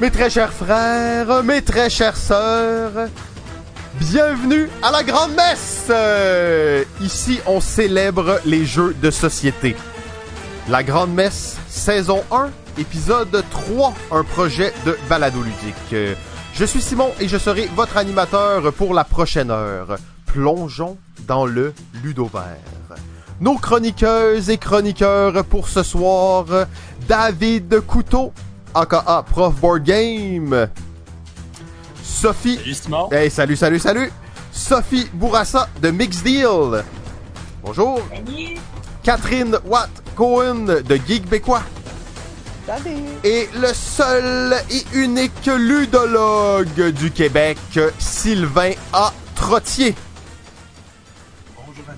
Mes très chers frères, mes très chères sœurs, bienvenue à la Grande Messe! Euh, ici, on célèbre les jeux de société. La Grande Messe, saison 1, épisode 3, un projet de balado ludique. Je suis Simon et je serai votre animateur pour la prochaine heure. Plongeons dans le ludovert. Nos chroniqueuses et chroniqueurs pour ce soir, David Couteau, aka Prof Board Game. Sophie. Salut Simon. Hey, salut, salut, salut. Sophie Bourassa de Mix Deal. Bonjour. Salut! Catherine Watt Cohen de Geek Bécois. Salut! Et le seul et unique ludologue du Québec, Sylvain A. Trottier.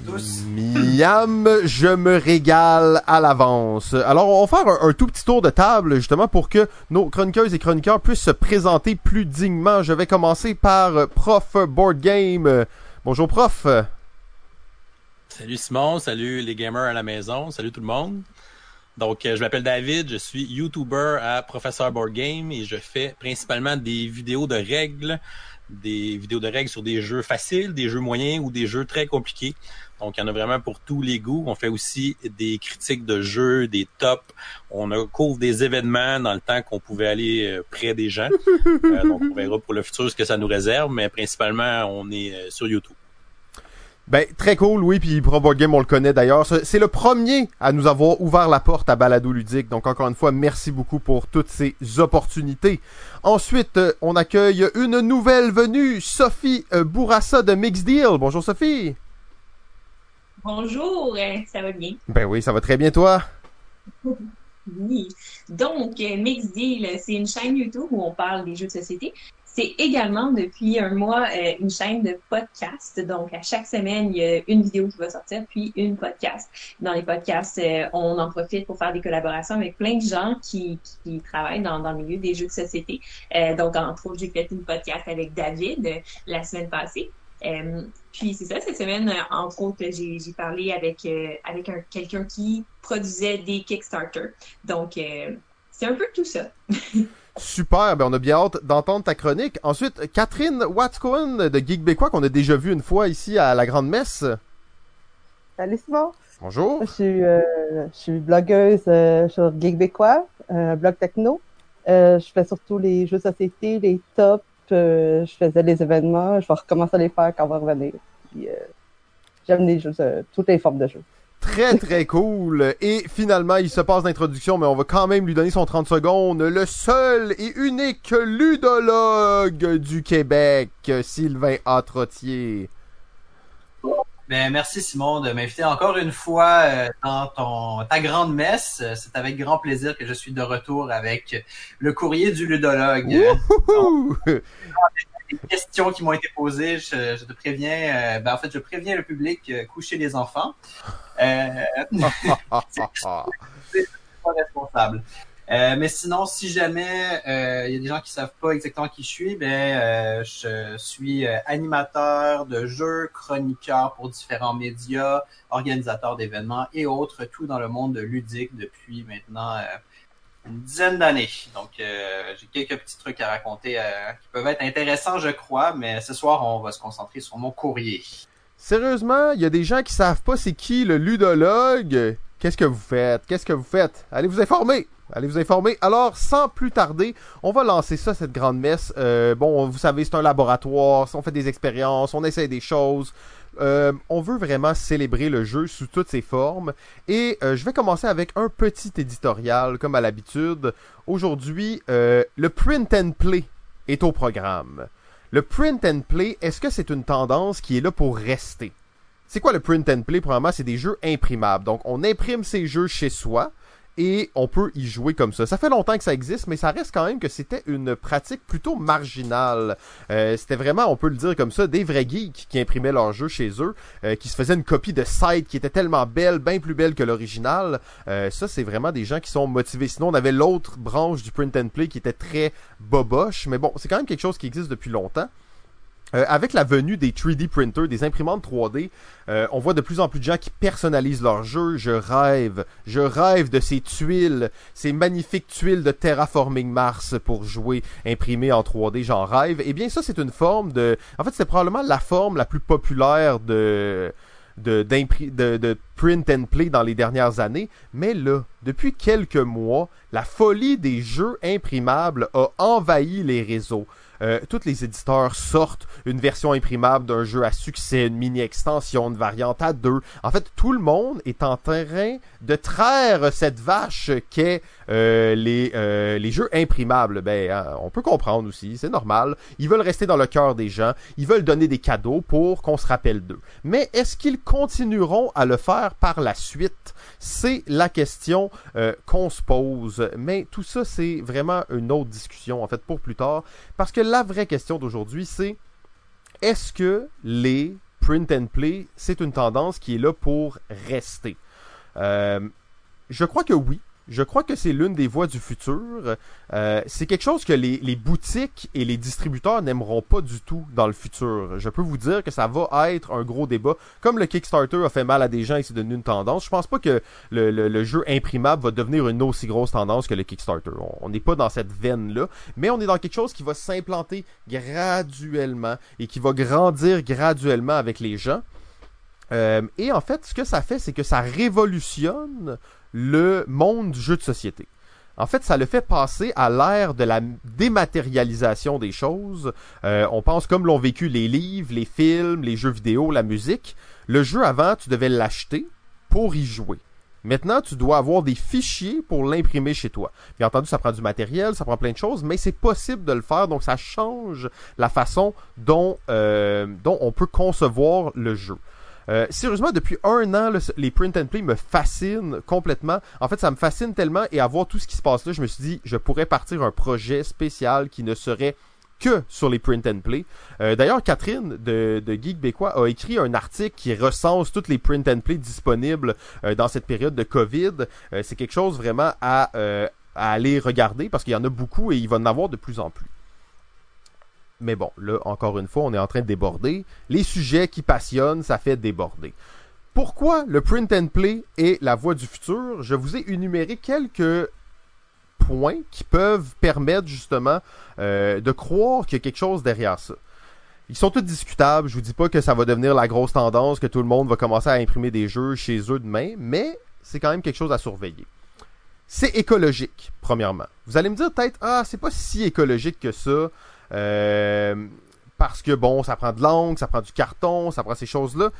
Tous. Miam, je me régale à l'avance. Alors, on va faire un, un tout petit tour de table, justement, pour que nos chroniqueuses et chroniqueurs puissent se présenter plus dignement. Je vais commencer par euh, Prof Board Game. Bonjour, Prof. Salut Simon, salut les gamers à la maison, salut tout le monde. Donc, euh, je m'appelle David, je suis YouTuber à Professeur Board Game et je fais principalement des vidéos de règles, des vidéos de règles sur des jeux faciles, des jeux moyens ou des jeux très compliqués. Donc, il y en a vraiment pour tous les goûts. On fait aussi des critiques de jeux, des tops. On a- couvre des événements dans le temps qu'on pouvait aller euh, près des gens. Euh, donc, on verra pour le futur ce que ça nous réserve, mais principalement, on est euh, sur YouTube. Ben, très cool, oui, puis Pro Board Game, on le connaît d'ailleurs. C'est le premier à nous avoir ouvert la porte à Balado Ludique. Donc, encore une fois, merci beaucoup pour toutes ces opportunités. Ensuite, on accueille une nouvelle venue, Sophie Bourassa de Mix Deal. Bonjour, Sophie. Bonjour, euh, ça va bien? Ben oui, ça va très bien, toi? Oui. Donc, euh, Mix Deal, c'est une chaîne YouTube où on parle des jeux de société. C'est également depuis un mois euh, une chaîne de podcast. Donc, à chaque semaine, il y a une vidéo qui va sortir, puis une podcast. Dans les podcasts, euh, on en profite pour faire des collaborations avec plein de gens qui, qui travaillent dans, dans le milieu des jeux de société. Donc, entre autres, j'ai fait une podcast avec David la semaine passée. Euh, puis c'est ça, cette semaine, euh, entre autres, j'ai j'ai parlé avec, euh, avec un- quelqu'un qui produisait des Kickstarter. Donc, euh, c'est un peu tout ça. Super, ben on a bien hâte d'entendre ta chronique. Ensuite, Catherine Watts-Cohen de Geek Bécois, qu'on a déjà vu une fois ici à la Grande Messe. Salut Simon! Bonjour. Je suis, euh, je suis blogueuse euh, sur Geekbécois, un blog techno. Euh, je fais surtout les jeux de société, les tops. Euh, je faisais les événements. Je vais recommencer à les faire quand on va revenir. Puis, euh, J'aime les jeux, euh, toutes les formes de jeux. Très très cool. Et finalement, il se passe d'introduction, mais on va quand même lui donner son 30 secondes. Le seul et unique ludologue du Québec, Sylvain A. Trottier. Ben, merci Simon de m'inviter encore une fois euh, dans ton, ta grande messe. Euh, C'est avec grand plaisir que je suis de retour avec le courrier du ludologue. Les questions qui m'ont été posées, je, je te préviens, euh, ben, en fait, je préviens le public, euh, coucher les enfants. Euh, pas responsable. Euh, mais sinon, si jamais euh, il y a des gens qui savent pas exactement qui je suis, ben euh, je suis euh, animateur de jeux, chroniqueur pour différents médias, organisateur d'événements et autres, tout dans le monde ludique depuis maintenant euh, une dizaine d'années. Donc euh, j'ai quelques petits trucs à raconter euh, qui peuvent être intéressants, je crois, mais ce soir on va se concentrer sur mon courrier. Sérieusement, il y a des gens qui savent pas c'est qui le ludologue? Qu'est-ce que vous faites? Qu'est-ce que vous faites? Allez vous informer! Allez vous informer. Alors, sans plus tarder, on va lancer ça, cette grande messe. Euh, bon, vous savez, c'est un laboratoire, on fait des expériences, on essaie des choses. Euh, on veut vraiment célébrer le jeu sous toutes ses formes. Et euh, je vais commencer avec un petit éditorial, comme à l'habitude. Aujourd'hui, le print and play est au programme. Le print and play, est-ce que c'est une tendance qui est là pour rester? C'est quoi le print and play? Premièrement, c'est des jeux imprimables. Donc, on imprime ces jeux chez soi et on peut y jouer comme ça. Ça fait longtemps que ça existe, mais ça reste quand même que c'était une pratique plutôt marginale. Euh, c'était vraiment, on peut le dire comme ça, des vrais geeks qui imprimaient leurs jeux chez eux, euh, qui se faisaient une copie de site qui était tellement belle, bien plus belle que l'original. Euh, ça, c'est vraiment des gens qui sont motivés. Sinon, on avait l'autre branche du print and play qui était très boboche, mais bon, c'est quand même quelque chose qui existe depuis longtemps. Euh, avec la venue des 3D printers, des imprimantes 3D, euh, on voit de plus en plus de gens qui personnalisent leurs jeux. Je rêve, je rêve de ces tuiles, ces magnifiques tuiles de terraforming Mars pour jouer imprimées en 3D. J'en rêve. Eh bien, ça, c'est une forme de. En fait, c'est probablement la forme la plus populaire de de, de, de, print and play dans les dernières années, mais là, depuis quelques mois, la folie des jeux imprimables a envahi les réseaux. Euh, tous les éditeurs sortent une version imprimable d'un jeu à succès, une mini-extension, une variante à deux. En fait, tout le monde est en train de traire cette vache qu'est euh, les, euh, les jeux imprimables. Ben, hein, on peut comprendre aussi, c'est normal. Ils veulent rester dans le cœur des gens, ils veulent donner des cadeaux pour qu'on se rappelle d'eux. Mais est-ce qu'ils continueront à le faire par la suite? C'est la question qu'on se pose. Mais tout ça, c'est vraiment une autre discussion, en fait, pour plus tard. Parce que la vraie question d'aujourd'hui, c'est est-ce que les print and play, c'est une tendance qui est là pour rester? Euh, je crois que oui. Je crois que c'est l'une des voies du futur. Euh, c'est quelque chose que les, boutiques et les distributeurs n'aimeront pas du tout dans le futur. Je peux vous dire que ça va être un gros débat. Comme le Kickstarter a fait mal à des gens et c'est devenu une tendance, je pense pas que le, le, jeu imprimable va devenir une aussi grosse tendance que le Kickstarter. On n'est pas dans cette veine-là, mais on est dans quelque chose qui va s'implanter graduellement et qui va grandir graduellement avec les gens. Euh, et en fait, ce que ça fait, c'est que ça révolutionne le monde du jeu de société. En fait, ça le fait passer à l'ère de la dématérialisation des choses. Euh, on pense comme l'ont vécu les livres, les films, les jeux vidéo, la musique. Le jeu avant, tu devais l'acheter pour y jouer. Maintenant, tu dois avoir des fichiers pour l'imprimer chez toi. Bien entendu, ça prend du matériel, ça prend plein de choses, mais c'est possible de le faire, donc ça change la façon dont, euh, dont on peut concevoir le jeu. Euh, sérieusement, depuis un an, les print and play me fascinent complètement. En fait, ça me fascine tellement et à voir tout ce qui se passe là, je me suis dit, je pourrais partir un projet spécial qui ne serait que sur les print and play. Euh, d'ailleurs, Catherine de, de Geek a écrit un article qui recense toutes les print and play disponibles euh, dans cette période de COVID. c'est quelque chose vraiment à, à aller regarder parce qu'il y en a beaucoup et il va en avoir de plus en plus. Mais bon, là, encore une fois, on est en train de déborder. Les sujets qui passionnent, ça fait déborder. Pourquoi le print and play est la voie du futur? Je vous ai énuméré quelques points qui peuvent permettre justement euh, de croire qu'il y a quelque chose derrière ça. Ils sont tous discutables. Je vous dis pas que ça va devenir la grosse tendance, que tout le monde va commencer à imprimer des jeux chez eux demain, mais c'est quand même quelque chose à surveiller. C'est écologique, premièrement. Vous allez me dire peut-être, ah, c'est pas si écologique que ça. Euh, parce que bon, ça prend de l'encre, ça prend du carton, ça prend ces choses-là.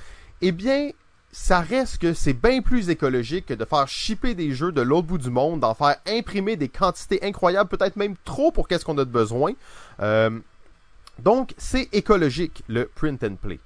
Eh bien, ça reste que c'est bien plus écologique que de faire shipper des jeux de l'autre bout du monde, d'en faire imprimer des quantités incroyables, peut-être même trop pour qu'est-ce qu'on a de besoin. Euh, donc, c'est écologique, le print and play.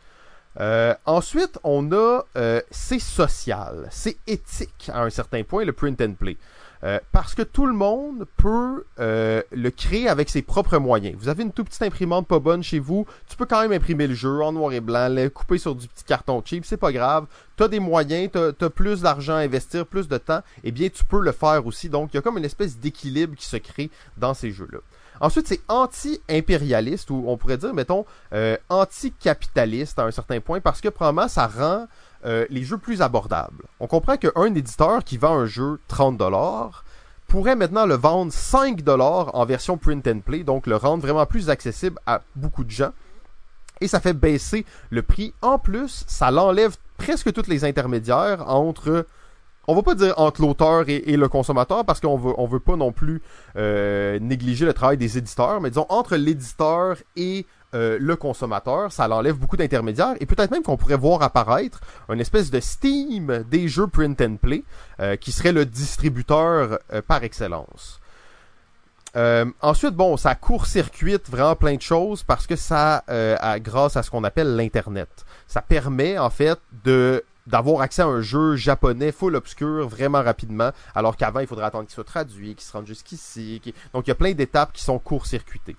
Euh, ensuite, on a, c'est social, c'est éthique à un certain point, le print and play. Euh, parce que tout le monde peut euh, le créer avec ses propres moyens. Vous avez une toute petite imprimante pas bonne chez vous, tu peux quand même imprimer le jeu en noir et blanc, le couper sur du petit carton cheap, c'est pas grave. Tu as des moyens, tu as, plus d'argent à investir, plus de temps, et eh bien tu peux le faire aussi. Donc il y a comme une espèce d'équilibre qui se crée dans ces jeux-là. Ensuite, c'est anti-impérialiste, ou on pourrait dire, mettons, euh, anti-capitaliste à un certain point, parce que probablement ça rend euh, les jeux plus abordables. On comprend qu'un éditeur qui vend un jeu 30$ pourrait maintenant le vendre 5$ en version print and play, donc le rendre vraiment plus accessible à beaucoup de gens. Et ça fait baisser le prix. En plus, ça l'enlève presque tous les intermédiaires entre on va pas dire entre l'auteur et, le consommateur parce qu'on veut on veut pas non plus euh, négliger le travail des éditeurs, mais disons entre l'éditeur et euh, le consommateur, ça l'enlève beaucoup d'intermédiaires et peut-être même qu'on pourrait voir apparaître une espèce de Steam des jeux print and play euh, qui serait le distributeur par excellence. ensuite, bon, ça court-circuite vraiment plein de choses parce que ça, grâce à ce qu'on appelle l'Internet, ça permet en fait de d'avoir accès à un jeu japonais full obscur vraiment rapidement, alors qu'avant il faudrait attendre qu'il soit traduit, qu'il se rende jusqu'ici. Donc il y a plein d'étapes qui sont court-circuitées.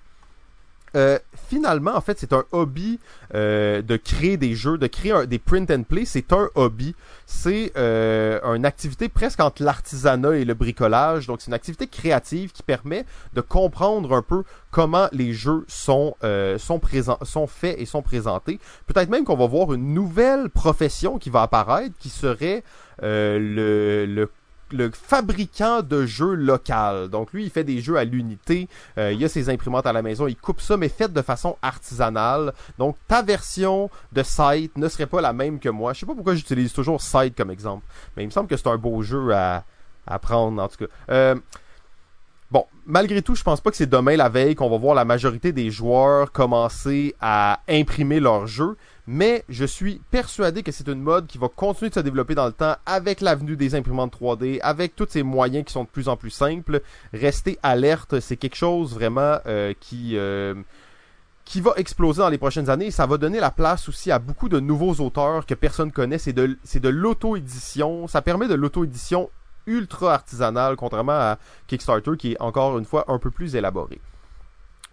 Euh, finalement, en fait, c'est un hobby euh, de créer des jeux, de créer des print and play. C'est un hobby. C'est euh, une activité presque entre l'artisanat et le bricolage. Donc, c'est une activité créative qui permet de comprendre un peu comment les jeux sont sont faits et sont présentés. Peut-être même qu'on va voir une nouvelle profession qui va apparaître, qui serait le le fabricant de jeux local. Donc lui, il fait des jeux à l'unité. Euh, il a ses imprimantes à la maison. Il coupe ça, mais fait de façon artisanale. Donc ta version de site ne serait pas la même que moi. Je sais pas pourquoi j'utilise toujours site comme exemple, mais il me semble que c'est un beau jeu à, prendre en tout cas. Euh, Bon, malgré tout, je pense pas que c'est demain la veille qu'on va voir la majorité des joueurs commencer à imprimer leurs jeux, mais je suis persuadé que c'est une mode qui va continuer de se développer dans le temps avec l'avenue des imprimantes 3D, avec tous ces moyens qui sont de plus en plus simples. Rester alerte, c'est quelque chose vraiment euh, qui euh, qui va exploser dans les prochaines années. Ça va donner la place aussi à beaucoup de nouveaux auteurs que personne connaît. C'est de c'est de l'auto-édition. Ça permet de l'auto-édition ultra artisanale, contrairement à Kickstarter qui est encore une fois un peu plus élaboré.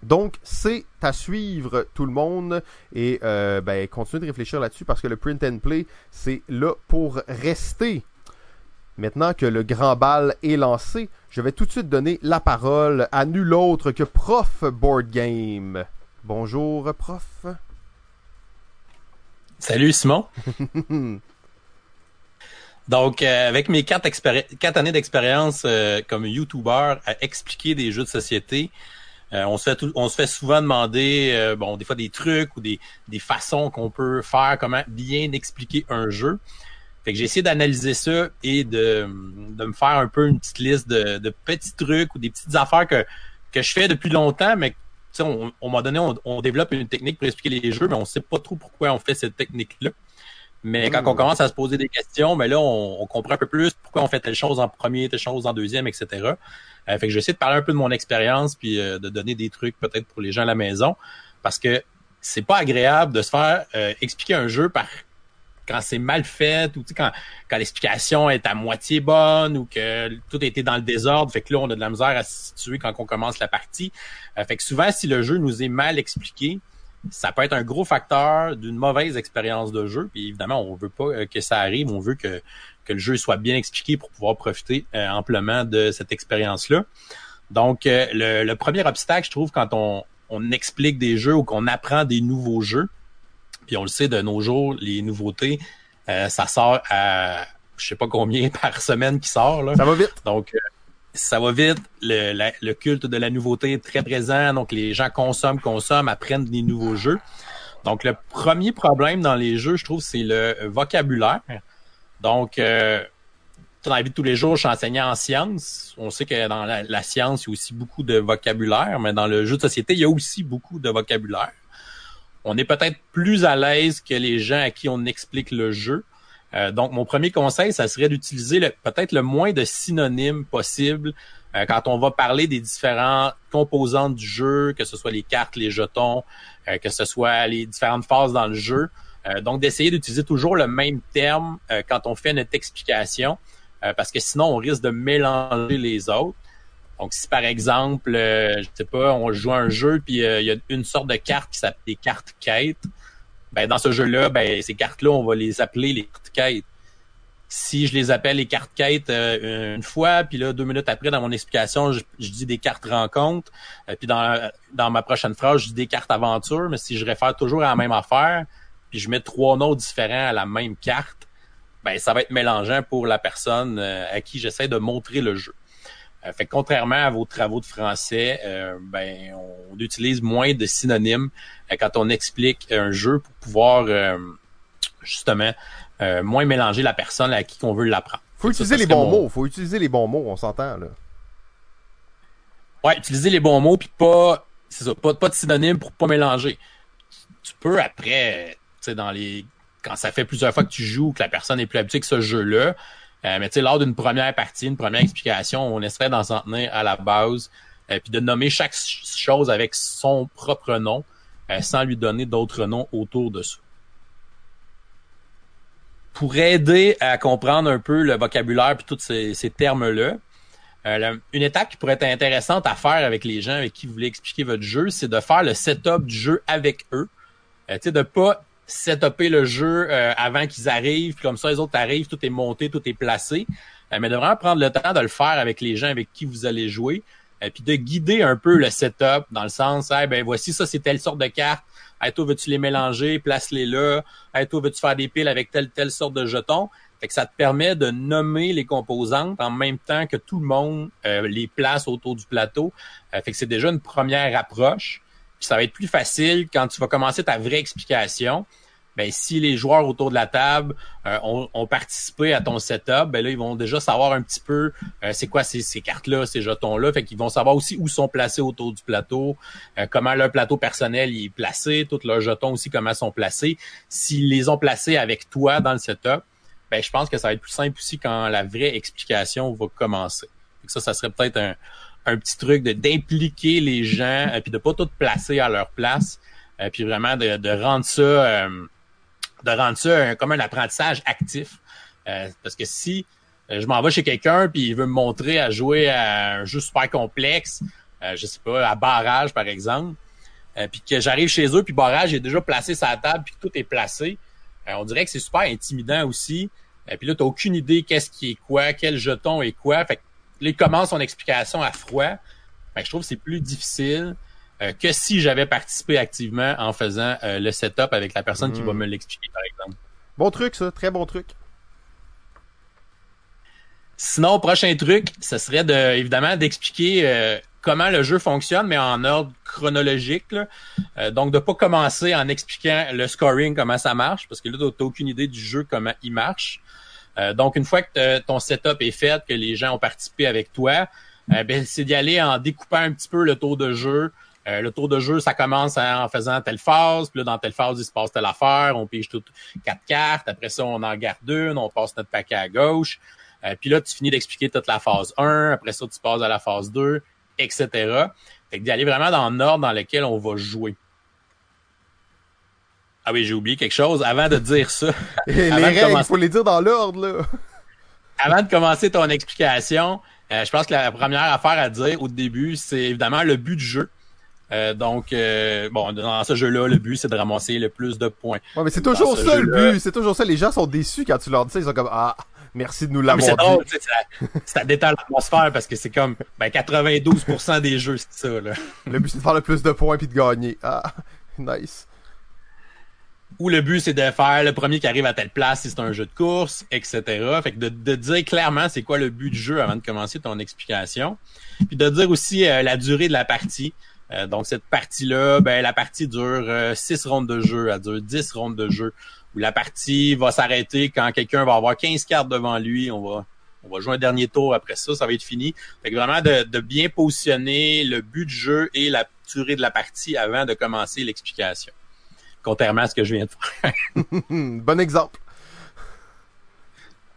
Donc, c'est à suivre tout le monde et euh, ben, continuez de réfléchir là-dessus parce que le print and play, c'est là pour rester. Maintenant que le grand bal est lancé, je vais tout de suite donner la parole à nul autre que Prof Board Game. Bonjour, Prof. Salut Simon. Donc, euh, avec mes quatre, années d'expérience euh, comme YouTuber à expliquer des jeux de société, on, se fait on se fait souvent demander, euh, bon, des fois des trucs ou des, des façons qu'on peut faire, comment bien expliquer un jeu. Fait que j'ai essayé d'analyser ça et de, de me faire un peu une petite liste de, de petits trucs ou des petites affaires que, que je fais depuis longtemps, mais on, on m'a donné, on, on développe une technique pour expliquer les jeux, mais on sait pas trop pourquoi on fait cette technique-là. Mais quand on commence à se poser des questions, mais là, on, on comprend un peu plus pourquoi on fait telle chose en premier, telle chose en deuxième, etc. Euh, fait que j'essaie de parler un peu de mon expérience puis euh, de donner des trucs peut-être pour les gens à la maison parce que c'est pas agréable de se faire euh, expliquer un jeu par quand c'est mal fait ou quand, quand l'explication est à moitié bonne ou que tout a été dans le désordre. Fait que là, on a de la misère à se situer quand on commence la partie. Euh, fait que souvent, si le jeu nous est mal expliqué, ça peut être un gros facteur d'une mauvaise expérience de jeu. Puis évidemment, on veut pas euh, que ça arrive. On veut que, que le jeu soit bien expliqué pour pouvoir profiter euh, amplement de cette expérience-là. Donc, euh, le, le premier obstacle, je trouve, quand on, on explique des jeux ou qu'on apprend des nouveaux jeux, puis on le sait de nos jours, les nouveautés, euh, ça sort à je sais pas combien par semaine qui sort. Là. Ça va vite. Donc, euh, ça va vite. Le, le culte de la nouveauté est très présent. Donc, les gens consomment, consomment, apprennent des nouveaux jeux. Donc, le premier problème dans les jeux, je trouve, c'est le vocabulaire. Donc, euh, dans la vie de tous les jours, je suis enseignant en sciences. On sait que dans la, la science, il y a aussi beaucoup de vocabulaire, mais dans le jeu de société, il y a aussi beaucoup de vocabulaire. On est peut-être plus à l'aise que les gens à qui on explique le jeu. Euh, donc, mon premier conseil, ça serait d'utiliser peut-être le moins de synonymes possible euh, quand on va parler des différentes composantes du jeu, que ce soit les cartes, les jetons, euh, que ce soit les différentes phases dans le jeu. Euh, donc, d'essayer d'utiliser toujours le même terme euh, quand on fait notre explication, parce que sinon, on risque de mélanger les autres. Donc, si par exemple, je sais pas, on joue à un jeu, puis il y a une sorte de carte qui s'appelle des cartes quêtes, ben dans ce jeu-là, ben ces cartes-là, on va les appeler les Si je les appelle les cartes quêtes euh, une fois, puis là, deux minutes après, dans mon explication, je, dis des cartes rencontres, euh, puis dans, dans ma prochaine phrase, je dis des cartes aventure, mais si je réfère toujours à la même affaire, puis je mets trois noms différents à la même carte, ben ça va être mélangeant pour la personne euh, à qui j'essaie de montrer le jeu. Fait que contrairement à vos travaux de français, ben on utilise moins de synonymes quand on explique un jeu pour pouvoir justement euh, moins mélanger la personne à qui on veut l'apprendre. Faut utiliser ça les bons mon- mots. Faut utiliser les bons mots, on s'entend, là. Ouais, utiliser les bons mots puis pas c'est ça, pas, pas de synonyme pour pas mélanger. Tu peux après, tu sais, dans les quand ça fait plusieurs fois que tu joues, que la personne est plus habituée que ce jeu-là, euh, mais tu sais, lors d'une première partie, une première explication, on essaierait d'en s'en tenir à la base, euh, puis de nommer chaque ch- chose avec son propre nom, euh, sans lui donner d'autres noms autour de ça. Pour aider à comprendre un peu le vocabulaire puis tous ces, ces termes-là, Euh, une étape qui pourrait être intéressante à faire avec les gens avec qui vous voulez expliquer votre jeu, c'est de faire le setup du jeu avec eux. Euh, tu sais, de pas setuper le jeu euh, avant qu'ils arrivent, puis comme ça les autres arrivent, tout est monté, tout est placé. Euh, mais de vraiment prendre le temps de le faire avec les gens avec qui vous allez jouer, et puis de guider un peu le setup dans le sens, hey, ben voici ça c'est telle sorte de carte. Hey, toi veux-tu les mélanger, place-les là. Hey, toi veux-tu faire des piles avec telle telle sorte de jetons? Fait que ça te permet de nommer les composantes en même temps que tout le monde euh, les place autour du plateau. Euh, fait que c'est déjà une première approche. Puis ça va être plus facile quand tu vas commencer ta vraie explication. Ben, si les joueurs autour de la table euh, ont, ont, participé à ton setup, ben là, ils vont déjà savoir un petit peu euh, c'est quoi ces, ces cartes-là, ces jetons-là. Fait qu'ils vont savoir aussi où sont placés autour du plateau, euh, comment leur plateau personnel est placé, tous leurs jetons aussi, comment sont placés. S'ils les ont placés avec toi dans le setup, ben, je pense que ça va être plus simple aussi quand la vraie explication va commencer. Fait ça, ça serait peut-être un, un petit truc de d'impliquer les gens, et puis de pas tout placer à leur place, puis vraiment de, de rendre ça de rendre ça un, comme un apprentissage actif. Euh, parce que si euh, je m'en vais chez quelqu'un puis il veut me montrer à jouer à un jeu super complexe, euh, je sais pas, à barrage par exemple, euh, puis que j'arrive chez eux puis barrage est déjà placé sur la table puis tout est placé, euh, on dirait que c'est super intimidant aussi. Et puis là, tu n'as aucune idée qu'est-ce qui est quoi, quel jeton est quoi. Fait que là, il commence son explication à froid. Fait que je trouve que c'est plus difficile. Euh, que si j'avais participé activement en faisant euh, le setup avec la personne qui va me l'expliquer, par exemple. Bon truc, ça. Très bon truc. Sinon, prochain truc, ce serait de, évidemment d'expliquer euh, comment le jeu fonctionne, mais en ordre chronologique. Là. donc, de pas commencer en expliquant le scoring, comment ça marche, parce que là, tu n'as aucune idée du jeu, comment il marche. donc, une fois que ton setup est fait, que les gens ont participé avec toi, ben, c'est d'y aller en découpant un petit peu le tour de jeu, euh, le tour de jeu, ça commence en faisant telle phase, puis là, dans telle phase, il se passe telle affaire, on pige toutes quatre cartes, après ça, on en garde une, on passe notre paquet à gauche, euh, puis là, tu finis d'expliquer toute la phase 1, après ça, tu passes à la phase 2, etc. Fait que d'y aller vraiment dans l'ordre dans lequel on va jouer. Ah oui, j'ai oublié quelque chose. Avant de dire ça... les règles, il faut les dire dans l'ordre, là. avant de commencer ton explication, euh, je pense que la première affaire à dire au début, c'est évidemment le but du jeu. Euh, donc, euh, bon, dans ce jeu-là, le but, c'est de ramasser le plus de points. Ouais, mais c'est toujours ça le but. C'est toujours ça. Les gens sont déçus quand tu leur dis ça. Ils sont comme, ah, merci de nous l'avoir dit. Ça, ça détend l'atmosphère parce que c'est comme, ben, 92% des jeux, c'est ça, là. Le but, c'est de faire le plus de points puis de gagner. Ah, nice. Ou le but, c'est de faire le premier qui arrive à telle place si c'est un jeu de course, etc. Fait que de, de dire clairement c'est quoi le but du jeu avant de commencer ton explication. Puis de dire aussi euh, la durée de la partie. Euh, donc cette partie-là, ben la partie dure 6 euh, rondes de jeu, elle dure 10 rondes de jeu, où la partie va s'arrêter quand quelqu'un va avoir 15 cartes devant lui, on va on va jouer un dernier tour après ça, ça va être fini. Fait que vraiment de, de bien positionner le but du jeu et la durée de la partie avant de commencer l'explication. Contrairement à ce que je viens de faire. bon exemple.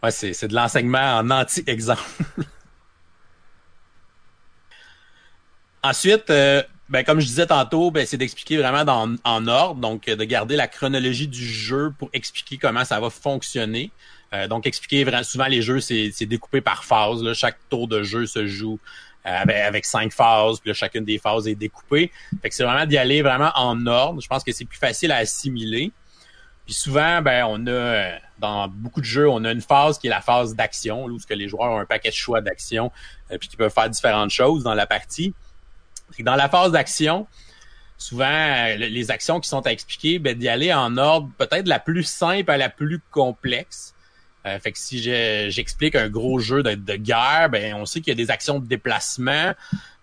Ouais, c'est, c'est de l'enseignement en anti-exemple. Ensuite, euh, ben, comme je disais tantôt, ben, c'est d'expliquer vraiment dans, en ordre, donc de garder la chronologie du jeu pour expliquer comment ça va fonctionner. Euh, donc, expliquer vraiment, souvent les jeux, c'est, découpé par phase. Là. Chaque tour de jeu se joue euh, avec, cinq phases, puis là, chacune des phases est découpée. Fait que c'est vraiment d'y aller vraiment en ordre. Je pense que c'est plus facile à assimiler. Puis souvent, ben, on a dans beaucoup de jeux, on a une phase qui est la phase d'action, où que les joueurs ont un paquet de choix d'action, euh, puis qui peuvent faire différentes choses dans la partie. Dans la phase d'action, souvent, euh, les actions qui sont à expliquer, ben, d'y aller en ordre peut-être la plus simple à la plus complexe. Euh, fait que si j'explique un gros jeu de, de guerre, ben on sait qu'il y a des actions de déplacement.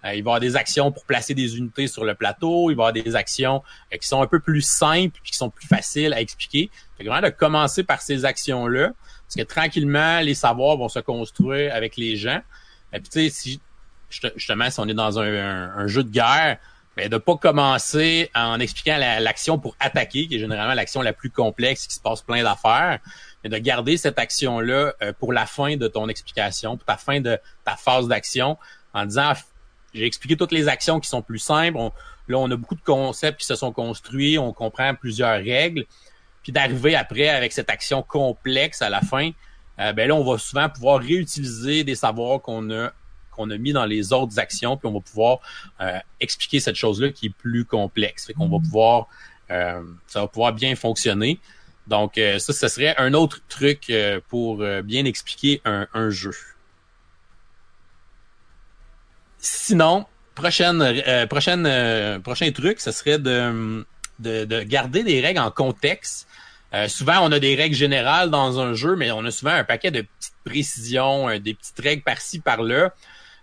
Euh, il va y avoir des actions pour placer des unités sur le plateau. Il va y avoir des actions euh, qui sont un peu plus simples et qui sont plus faciles à expliquer. Fait que vraiment de commencer par ces actions-là, parce que tranquillement, les savoirs vont se construire avec les gens. Et puis tu sais, si justement, si on est dans un, jeu de guerre, ben, de pas commencer en expliquant l'action pour attaquer, qui est généralement l'action la plus complexe, qui se passe plein d'affaires, mais de garder cette action-là euh, pour la fin de ton explication, pour ta fin de ta phase d'action, en disant j'ai expliqué toutes les actions qui sont plus simples. là, on a beaucoup de concepts qui se sont construits, on comprend plusieurs règles, puis d'arriver après avec cette action complexe à la fin, euh, ben là, on va souvent pouvoir réutiliser des savoirs qu'on a qu'on a mis dans les autres actions, puis on va pouvoir euh, expliquer cette chose-là qui est plus complexe. Fait qu'on va pouvoir, euh, ça va pouvoir bien fonctionner. Donc ça, ce serait un autre truc pour bien expliquer un, un jeu. Sinon, prochaine, prochaine, prochain truc, ce serait de, de, de garder les règles en contexte euh, souvent, on a des règles générales dans un jeu, mais on a souvent un paquet de petites précisions, euh, des petites règles par-ci, par-là.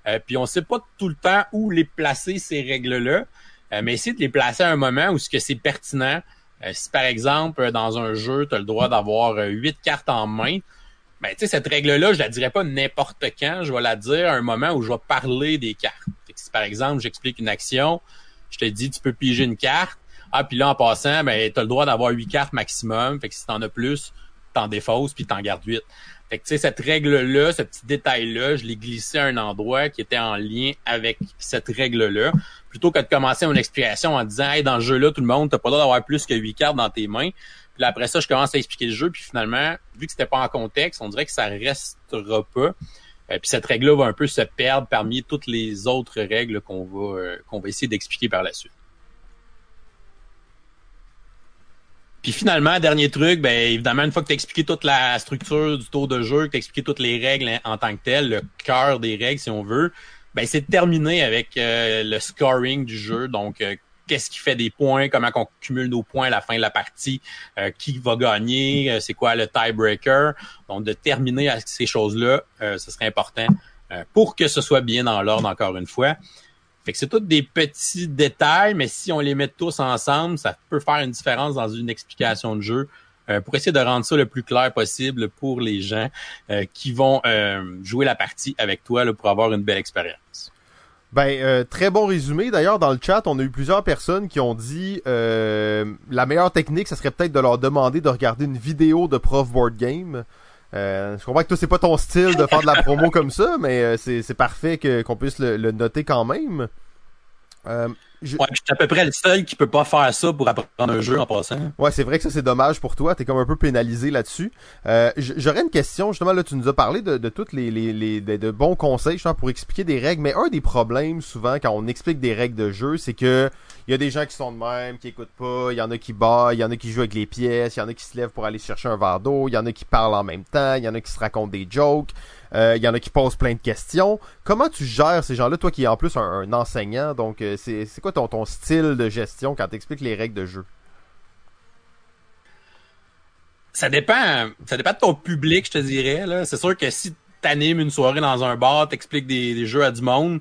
Euh, puis on sait pas tout le temps où les placer, ces règles-là. mais essayer de les placer à un moment où ce que c'est pertinent. si par exemple, dans un jeu, tu as le droit d'avoir huit cartes en main, ben, tu sais, cette règle-là, je la dirais pas n'importe quand, je vais la dire à un moment où je vais parler des cartes. si par exemple, j'explique une action, je te dis, tu peux piger une carte, ah, puis là, en passant, ben, t'as le droit d'avoir huit cartes maximum. Fait que si t'en as plus, t'en défausses, puis t'en gardes huit. Fait que, tu sais, cette règle-là, ce petit détail-là, je l'ai glissé à un endroit qui était en lien avec cette règle-là. Plutôt que de commencer mon explication en disant, hey, dans ce jeu-là, tout le monde, t'as pas le droit d'avoir plus que huit cartes dans tes mains. Puis après ça, je commence à expliquer le jeu, puis finalement, vu que c'était pas en contexte, on dirait que ça restera pas. Euh, puis cette règle-là va un peu se perdre parmi toutes les autres règles qu'on va, euh, qu'on va essayer d'expliquer par la suite. Puis finalement, dernier truc, ben évidemment, une fois que tu expliqué toute la structure du tour de jeu, que tu expliqué toutes les règles en tant que telles, le cœur des règles, si on veut, ben c'est de terminer avec euh, le scoring du jeu. Donc, euh, qu'est-ce qui fait des points, comment on cumule nos points à la fin de la partie, euh, qui va gagner, c'est quoi le tiebreaker. Donc, de terminer avec ces choses-là, ce serait important pour que ce soit bien dans l'ordre, encore une fois. Fait que c'est tous des petits détails, mais si on les met tous ensemble, ça peut faire une différence dans une explication de jeu euh, pour essayer de rendre ça le plus clair possible pour les gens euh, qui vont euh, jouer la partie avec toi pour avoir une belle expérience. Ben, très bon résumé. D'ailleurs, dans le chat, on a eu plusieurs personnes qui ont dit la meilleure technique, ça serait peut-être de leur demander de regarder une vidéo de Prof Board Game. Euh, je comprends que toi c'est pas ton style de faire de la promo comme ça, mais euh, c'est parfait qu'on puisse le, le, noter quand même. Euh, je... Ouais, je suis à peu près le seul qui peut pas faire ça pour apprendre un jeu en passant. Ouais, c'est vrai que ça c'est dommage pour toi. T'es comme un peu pénalisé là-dessus. Euh, J'aurais une question justement là. Tu nous as parlé de, de toutes les, les, les de, bons conseils justement pour expliquer des règles. Mais un des problèmes souvent quand on explique des règles de jeu, c'est que il y a des gens qui sont de même, qui écoutent pas. Il y en a qui battent, il y en a qui jouent avec les pièces, il y en a qui se lèvent pour aller chercher un verre d'eau, il y en a qui parlent en même temps, il y en a qui se racontent des jokes. Euh, il y en a qui posent plein de questions. Comment tu gères ces gens-là, toi qui es en plus un, enseignant, donc euh, c'est quoi ton, ton style de gestion quand tu expliques les règles de jeu? Ça dépend, ça dépend de ton public, je te dirais. C'est sûr que si t'animes une soirée dans un bar, t'expliques des, des jeux à du monde,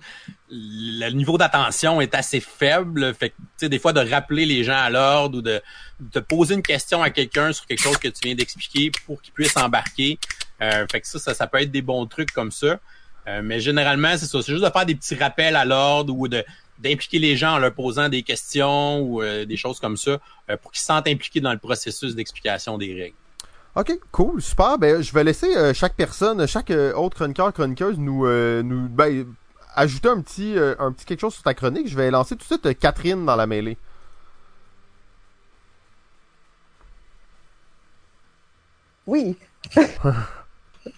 le niveau d'attention est assez faible. Fait que, tu sais, des fois, de rappeler les gens à l'ordre ou de, de poser une question à quelqu'un sur quelque chose que tu viens d'expliquer pour qu'il puisse embarquer, euh, fait que ça, ça, peut être des bons trucs comme ça. Euh, mais généralement, c'est ça. C'est juste de faire des petits rappels à l'ordre ou de d'impliquer les gens en leur posant des questions ou euh, des choses comme ça pour qu'ils se sentent impliqués dans le processus d'explication des règles. Ok, cool, super. Ben, je vais laisser chaque personne, chaque autre chroniqueur, chroniqueuse nous, nous ben, ajouter un petit, un petit quelque chose sur ta chronique. Je vais lancer tout de suite Catherine dans la mêlée. Oui.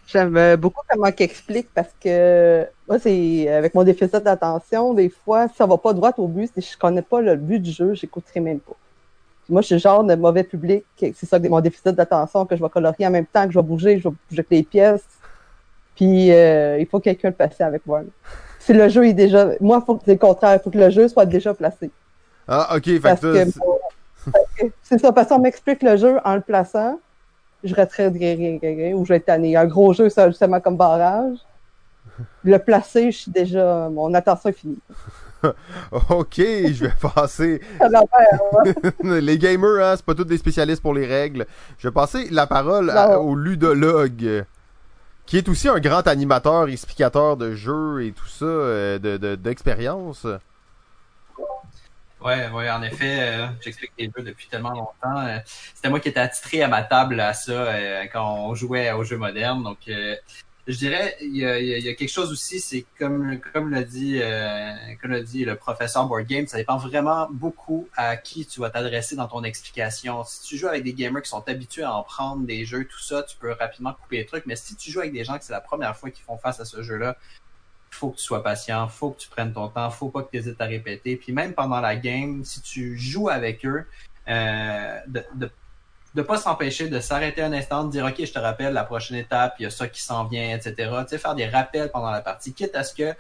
J'aime beaucoup comment il explique parce que moi, c'est avec mon déficit d'attention, des fois, si ça va pas droit au but, si je connais pas le but du jeu, j'écouterai même pas. Moi, je suis le genre de mauvais public, c'est ça mon déficit d'attention, que je vais colorier en même temps, que je vais bouger, je vais bouger avec les pièces. Puis euh, il faut quelqu'un le passer avec moi. Si le jeu est déjà. Moi, faut c'est le contraire, il faut que le jeu soit déjà placé. Ah, ok, fait que c'est ça, parce qu'on m'explique le jeu en le plaçant je resterais ou je vais être tanné. Un gros jeu, ça, justement, comme barrage. Le placer, je suis déjà. Mon attention est finie. ok, je vais passer. les gamers, hein, c'est pas tous des spécialistes pour les règles. Je vais passer la parole au ludologue, qui est aussi un grand animateur, explicateur de jeux et tout ça, euh, d'expérience. De, Ouais, ouais, en effet, euh, j'explique les jeux depuis tellement longtemps. Euh, c'était moi qui étais attitré à ma table à ça euh, quand on jouait aux jeux modernes. Donc, je dirais, il y a, quelque chose aussi, c'est comme comme l'a dit, comme l'a dit le professeur Board Game, ça dépend vraiment beaucoup à qui tu vas t'adresser dans ton explication. Si tu joues avec des gamers qui sont habitués à en prendre des jeux, tout ça, tu peux rapidement couper les trucs. Mais si tu joues avec des gens que c'est la première fois qu'ils font face à ce jeu-là, faut que tu sois patient, faut que tu prennes ton temps, faut pas que tu hésites à répéter. Puis même pendant la game, si tu joues avec eux, euh, de, de de pas s'empêcher de s'arrêter un instant, de dire OK, je te rappelle la prochaine étape, il y a ça qui s'en vient, etc. Tu sais, faire des rappels pendant la partie, quitte à ce que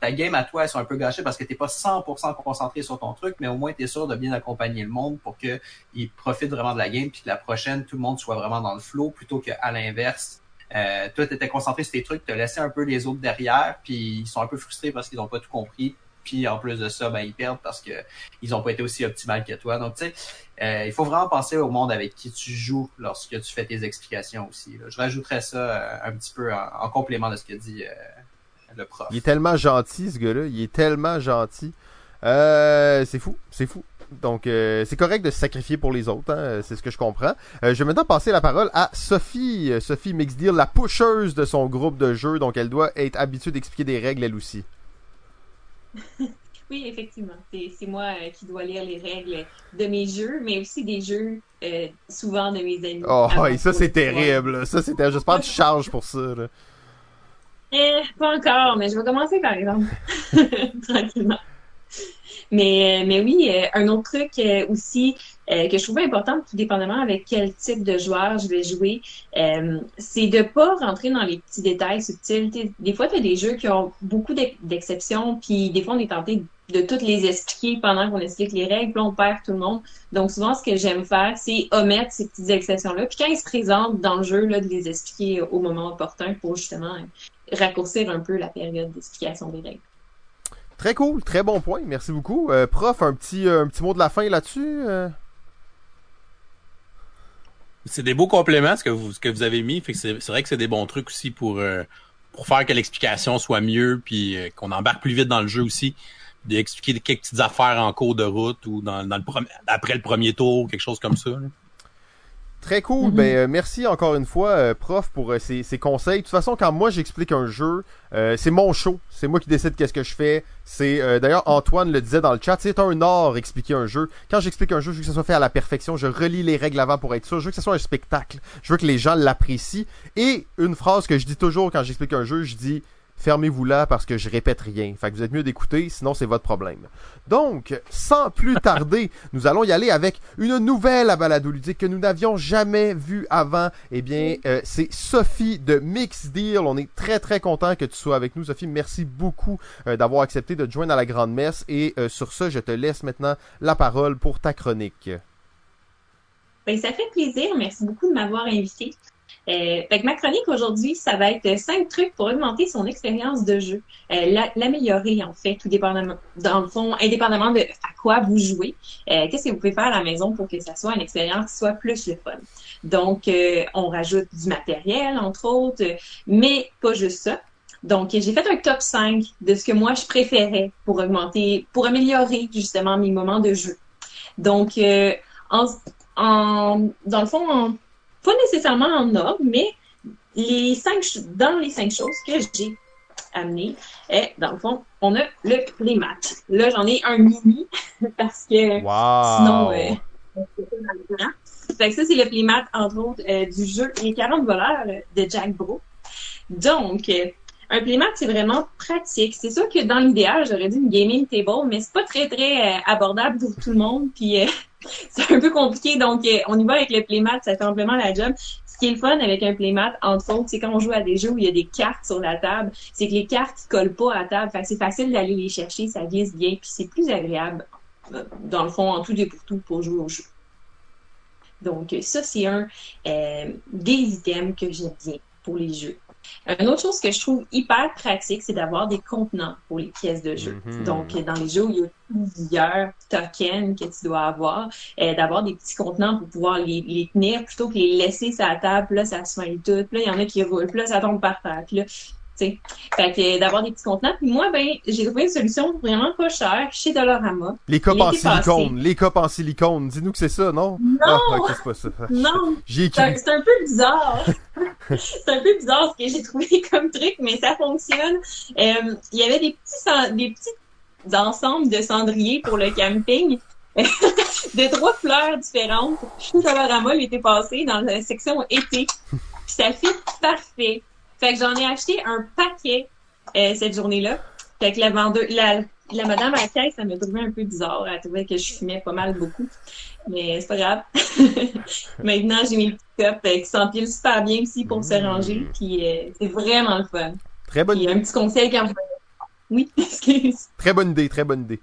ta, game à toi elle soit un peu gâchée parce que t'es pas 100% concentré sur ton truc, mais au moins tu es sûr de bien accompagner le monde pour que ils profitent vraiment de la game, puis que la prochaine tout le monde soit vraiment dans le flow plutôt qu'à l'inverse. Euh, toi, tu étais concentré sur tes trucs, tu laissé un peu les autres derrière, puis ils sont un peu frustrés parce qu'ils n'ont pas tout compris. Puis en plus de ça, ben, ils perdent parce que ils ont pas été aussi optimales que toi. Donc, tu sais, euh, il faut vraiment penser au monde avec qui tu joues lorsque tu fais tes explications aussi. Je rajouterais ça euh, un petit peu en, complément de ce que dit euh, le prof. Il est tellement gentil, ce gars-là. Il est tellement gentil. c'est fou, c'est fou. Donc, c'est correct de se sacrifier pour les autres, hein, c'est ce que je comprends. je vais maintenant passer la parole à Sophie, Sophie Mixdeal, la pusheuse de son groupe de jeu. Donc, elle doit être habituée d'expliquer des règles, elle aussi. oui, effectivement. C'est moi euh, qui dois lire les règles de mes jeux, mais aussi des jeux euh, souvent de mes amis. Oh, et ça, c'est terrible. Ça, c'était. J'espère que tu charges pour ça. Eh, pas encore, mais je vais commencer par exemple. Tranquillement. Mais, mais oui, euh, un autre truc aussi euh, que je trouvais important, tout dépendamment avec quel type de joueur je vais jouer, euh, c'est de pas rentrer dans les petits détails subtils. des fois, tu as des jeux qui ont beaucoup d'exceptions, puis des fois, on est tenté de toutes les expliquer pendant qu'on explique les règles, puis on perd tout le monde. Donc, souvent, ce que j'aime faire, c'est omettre ces petites exceptions-là, puis quand ils se présentent dans le jeu, là, de les expliquer au moment opportun pour justement raccourcir un peu la période d'explication des règles. Très cool, très bon point, merci beaucoup. Euh, prof, un petit, un petit mot de la fin là-dessus c'est des beaux compléments ce que vous, avez mis. C'est, vrai que c'est des bons trucs aussi pour, euh, faire que l'explication soit mieux, puis euh, qu'on embarque plus vite dans le jeu aussi. D'expliquer quelques petites affaires en cours de route ou après le premier tour, quelque chose comme ça. Très cool. Mm-hmm. Ben, euh, merci encore une fois, euh, prof, pour euh, ces, conseils. De toute façon, quand moi j'explique un jeu, c'est mon show. C'est moi qui décide qu'est-ce que je fais. C'est d'ailleurs Antoine le disait dans le chat, c'est un art expliquer un jeu. Quand j'explique un jeu, je veux que ça soit fait à la perfection. Je relis les règles avant pour être sûr. Je veux que ce soit un spectacle. Je veux que les gens l'apprécient. Et une phrase que je dis toujours quand j'explique un jeu, je dis fermez-vous là parce que je répète rien. Fait que vous êtes mieux d'écouter, sinon c'est votre problème. Donc, sans plus tarder, nous allons y aller avec une nouvelle à balado ludique que nous n'avions jamais vue avant. Eh bien, euh, c'est Sophie de Mix Deal. On est très très content que tu sois avec nous, Sophie. Merci beaucoup euh, d'avoir accepté de te joindre à la grande messe. Et euh, sur ce, je te laisse maintenant la parole pour ta chronique. Ben, ça fait plaisir. Merci beaucoup de m'avoir invité. Euh, ma chronique aujourd'hui, ça va être cinq trucs pour augmenter son expérience de jeu, euh, l'améliorer en fait, tout dépendamment, dans le fond, indépendamment de à quoi vous jouez. Euh, qu'est-ce que vous pouvez faire à la maison pour que ça soit une expérience qui soit plus le fun? Donc, euh, on rajoute du matériel entre autres, mais pas juste ça. Donc, j'ai fait un top 5 de ce que moi je préférais pour augmenter, pour améliorer justement mes moments de jeu. Donc, en, en, dans le fond, en pas nécessairement en ordre, mais les cinq, dans les cinq choses que j'ai amenées, et dans le fond, on a le playmat. Là, j'en ai un mini parce que sinon, euh, fait que ça, c'est le playmat, entre autres, euh, du jeu Les 40 voleurs de Jack Bro. Donc, euh, un playmat, c'est vraiment pratique. C'est sûr que dans l'idéal, j'aurais dit une gaming table, mais c'est pas très, très abordable pour tout le monde. Puis c'est un peu compliqué. Donc, euh, on y va avec le playmat, ça fait amplement la job. Ce qui est le fun avec un playmat, entre autres, c'est quand on joue à des jeux où il y a des cartes sur la table, c'est que les cartes ne collent pas à table. Fait c'est facile d'aller les chercher, ça glisse bien, puis c'est plus agréable, euh, dans le fond, en tout et pour tout, pour jouer au jeu. Donc, ça, c'est un euh, des items que j'aime bien pour les jeux. Une autre chose que je trouve hyper pratique, c'est d'avoir des contenants pour les pièces de jeu. Mhm. Donc, dans les jeux où il y a plusieurs tokens que tu dois avoir, euh, d'avoir des petits contenants pour pouvoir les, tenir plutôt que les laisser sur la table, là, ça se fait tout. Puis là, il y en a qui roulent, puis là, ça tombe par terre. Puis là, fait que d'avoir des petits contenants. Puis moi, ben, j'ai trouvé une solution vraiment pas chère chez Dollarama. Les copes en silicone. Les copes en silicone. Dis-nous que c'est ça, non? Non! Ah, c'est pas ça. Non! C'est un peu bizarre. c'est un peu bizarre ce que j'ai trouvé comme truc, mais ça fonctionne. Euh, il y avait des petits, des petits ensembles de cendriers pour le camping. de trois fleurs différentes. Chez Dollarama l'été passé dans la section été. Puis ça fait parfait. Fait que j'en ai acheté un paquet euh, cette journée-là. Fait que la vendeur, la, la madame à la caisse, ça m'a trouvé un peu bizarre. Elle trouvait que je fumais pas mal beaucoup. Mais c'est pas grave. Maintenant, j'ai mes petits cups qui s'empilent super bien aussi pour se ranger. Puis euh, c'est vraiment le fun. Très bonne Puis idée. un petit conseil quand vous... Oui, excuse. Très bonne idée, très bonne idée.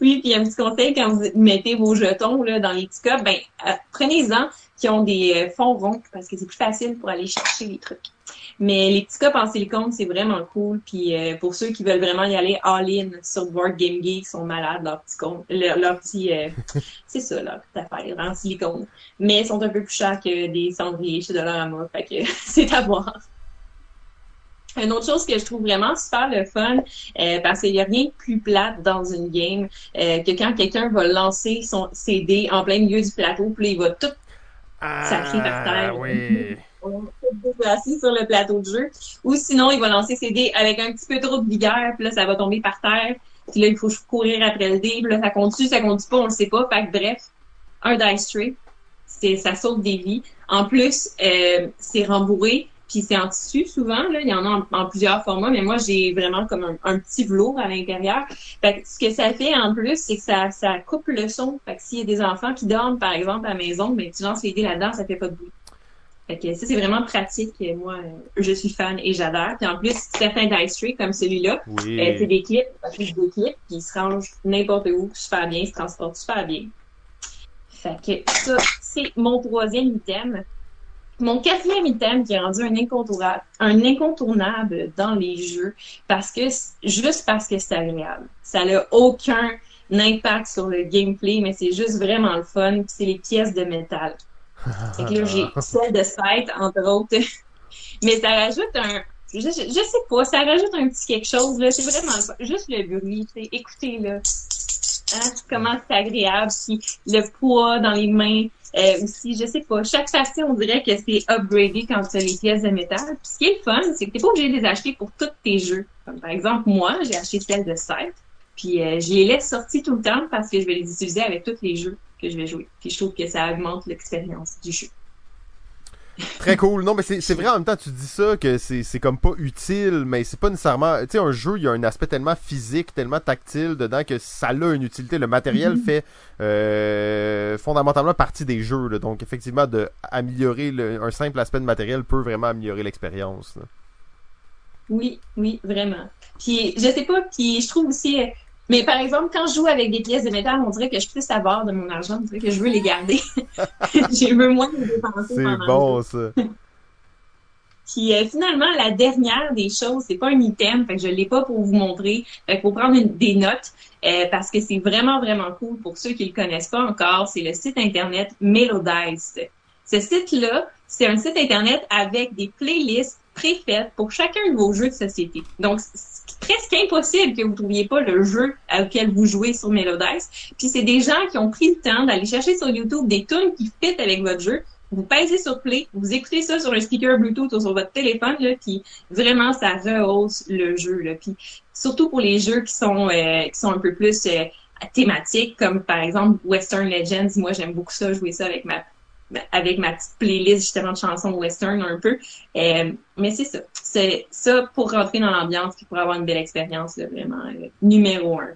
Oui, puis un petit conseil quand vous mettez vos jetons là, dans les petits cups, ben euh, prenez-en qui ont des euh, fonds ronds parce que c'est plus facile pour aller chercher les trucs. Mais les petits cups en silicone, c'est vraiment cool. Puis euh, pour ceux qui veulent vraiment y aller all-in sur Board Game Geek, ils sont malades leurs petits comptes, leur, leur petit, c'est ça leur petite affaire en silicone. Mais ils sont un peu plus chers que des cendriers chez Dollarama, fait que c'est à voir. Une autre chose que je trouve vraiment super le fun, euh, parce qu'il n'y a rien de plus plate dans une game euh, que quand quelqu'un va lancer son CD en plein milieu du plateau, puis là, il va tout sacré par terre. Ah, oui. on va tout déplacer sur le plateau de jeu. Ou sinon, il va lancer ses dés avec un petit peu trop de vigueur, puis là, ça va tomber par terre. Puis là, il faut courir après le dé, puis là, ça continue, ça continue pas, on le sait pas. Fait que bref, un dice tray, ça sauve des vies. En plus, euh, c'est rembourré, puis c'est en tissu souvent. Là, il y en a en, en plusieurs formats, mais moi j'ai vraiment comme un, un petit velours à l'intérieur. Fait que ce que ça fait en plus, c'est que ça, ça coupe le son. Fait que s'il y a des enfants qui dorment, par exemple, à la maison, mais tu lances les dés là-dedans, ça fait pas de bruit. Fait que ça, c'est vraiment pratique. Moi, euh, je suis fan et j'adore. Puis en plus, certains dice trays comme celui-là, Oui. euh, c'est des clips, des clips, puis ils se rangent n'importe où super bien, ils se transportent super bien. Fait que ça, c'est mon troisième item. Mon quatrième item qui est rendu un incontournable, un incontournable dans les jeux, parce que juste parce que c'est agréable. Ça n'a aucun impact sur le gameplay, mais c'est juste vraiment le fun. C'est les pièces de métal. Fait que là, j'ai celle de Sight, entre autres. mais ça rajoute un, je, je, je sais pas, ça rajoute un petit quelque chose, là. C'est vraiment le fun. juste le bruit. Écoutez, là. Hein, comment c'est agréable, puis le poids dans les mains euh, aussi, je sais pas. Chaque facette, on dirait que c'est upgradé quand tu as les pièces de métal. Puis ce qui est le fun, c'est que t'es pas obligé de les acheter pour tous tes jeux. Comme par exemple, moi, j'ai acheté celle de Scythe, puis euh, je les laisse sorties tout le temps parce que je vais les utiliser avec tous les jeux que je vais jouer. Puis je trouve que ça augmente l'expérience du jeu. Très cool. Non, mais c'est c'est vrai en même temps, tu dis ça que c'est c'est comme pas utile, mais c'est pas nécessairement. Tu sais, un jeu, il y a un aspect tellement physique, tellement tactile dedans que ça a une utilité. Le matériel Mhm. fait euh, fondamentalement partie des jeux. là. Donc, effectivement, de améliorer le- un simple aspect de matériel peut vraiment améliorer l'expérience. Oui, oui, vraiment. Puis je sais pas, puis je trouve aussi. Mais par exemple, quand je joue avec des pièces de métal, on dirait que je suis plus bord de mon argent, on dirait que je veux les garder. je veux moins les dépenser C'est bon, ça. Puis euh, finalement, la dernière des choses, c'est pas un item, fait que je l'ai pas pour vous montrer. Fait qu'il faut prendre une- des notes euh, parce que c'est vraiment vraiment cool pour ceux qui le connaissent pas encore. C'est le site internet Melodize. Ce site-là, c'est un site internet avec des playlists préfaites pour chacun de vos jeux de société. Donc presque impossible que vous trouviez pas le jeu auquel vous jouez sur Melodize. Puis c'est des gens qui ont pris le temps d'aller chercher sur YouTube des tunes qui fit avec votre jeu vous pèsez sur play, vous écoutez ça sur un speaker Bluetooth ou sur votre téléphone, là, puis vraiment ça rehausse le jeu. Là, puis surtout pour les jeux qui sont euh, qui sont un peu plus euh, thématiques, comme par exemple Western Legends. Moi, j'aime beaucoup ça, jouer ça avec ma avec ma petite playlist justement de chansons western un peu. Euh, mais c'est ça. C'est ça pour rentrer dans l'ambiance puis pour avoir une belle expérience, là, vraiment euh, numéro un.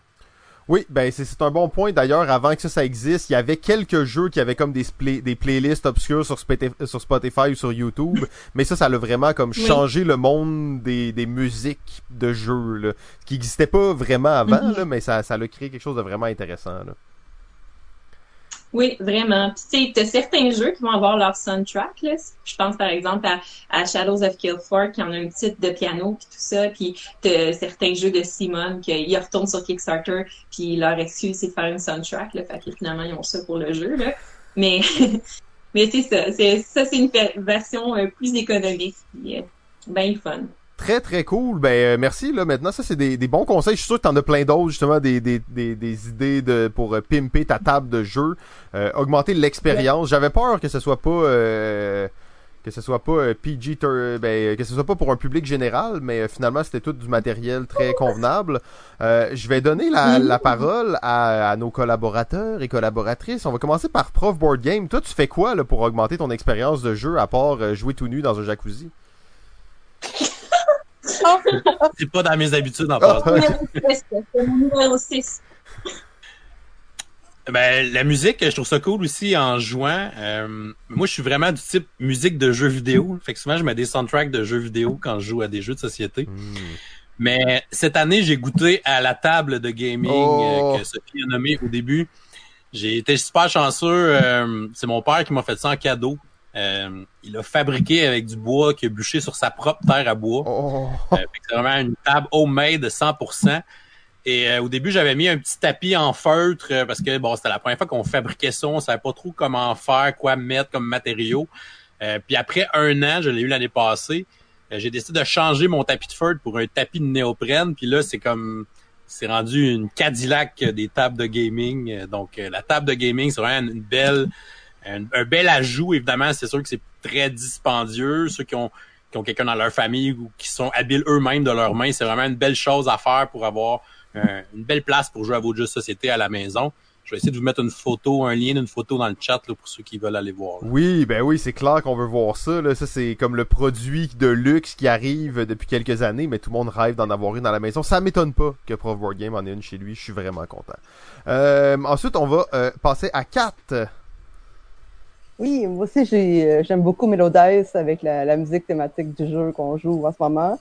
Oui, ben c'est un bon point. D'ailleurs, avant que ça, ça existe, il y avait quelques jeux qui avaient comme des, spla- des playlists obscures sur Spotify, sur Spotify ou sur YouTube. mais ça, ça a vraiment comme Oui. changé le monde des, des musiques de jeux, là, qui n'existait pas vraiment avant, Mhm. là, mais ça, ça a créé quelque chose de vraiment intéressant. Là. Oui, vraiment. Puis tu sais, t'as certains jeux qui vont avoir leur soundtrack. Là. Je pense par exemple à, Shadows of Killfort qui en a un titre de piano puis tout ça. Puis t'as certains jeux de Simon qui retournent sur Kickstarter puis leur excuse c'est de faire une soundtrack. Là. Fait que finalement ils ont ça pour le jeu. Là. Mais mais c'est ça. C'est ça c'est une version euh, plus économique. Puis, euh, ben fun. Très très cool. Ben euh, merci là. Maintenant, ça c'est des, des bons conseils. Je suis sûr que t'en as plein d'autres justement, des, des, des, des idées de pour euh, pimper ta table de jeu, euh, augmenter l'expérience. J'avais peur que ce soit pas euh, que ce soit pas euh, PG, ben, que ce soit pas pour un public général, mais finalement c'était tout du matériel très convenable. Euh, je vais donner la, la parole à, à nos collaborateurs et collaboratrices. On va commencer par Prof Board Game. Toi, tu fais quoi là, pour augmenter ton expérience de jeu à part jouer tout nu dans un jacuzzi? C'est pas dans mes habitudes en Ah, passant. ok. C'est mon numéro 6. Ben, la musique, je trouve ça cool aussi en jouant. Euh, moi, je suis vraiment du type musique de jeux vidéo. Fait que souvent, je mets des soundtracks de jeux vidéo quand je joue à des jeux de société. Hmm. Mais cette année, j'ai goûté à la table de gaming Oh. euh, que Sophie a nommée au début. J'ai été super chanceux. euh, c'est mon père qui m'a fait ça en cadeau. Euh, il a fabriqué avec du bois qu'il a bûché sur sa propre terre à bois. Oh. Euh, c'est vraiment une table homemade 100%. Et euh, au début, j'avais mis un petit tapis en feutre euh, parce que bon, c'était la première fois qu'on fabriquait ça, on savait pas trop comment faire, quoi mettre comme matériaux. Euh, puis après un an, je l'ai eu l'année passée, euh, j'ai décidé de changer mon tapis de feutre pour un tapis de néoprène. Puis là, c'est comme c'est rendu une Cadillac des tables de gaming. Donc euh, la table de gaming, c'est vraiment une belle un, un bel ajout. Évidemment, c'est sûr que c'est très dispendieux. Ceux qui ont qui ont quelqu'un dans leur famille ou qui sont habiles eux-mêmes de leurs mains, c'est vraiment une belle chose à faire pour avoir euh, une belle place pour jouer à vos jeux de société à la maison. Je vais essayer de vous mettre une photo, un lien d'une photo dans le chat là, pour ceux qui veulent aller voir. Oui, ben oui, c'est clair qu'on veut voir ça. Là. Ça, c'est comme le produit de luxe qui arrive depuis quelques années, mais tout le monde rêve d'en avoir une dans la maison. Ça m'étonne pas que Prof Board Game en ait une chez lui. Je suis vraiment content. Euh, ensuite, on va euh, passer à 4. Oui, moi aussi, j'ai, euh, j'aime beaucoup Melodice avec la, la musique thématique du jeu qu'on joue en ce moment.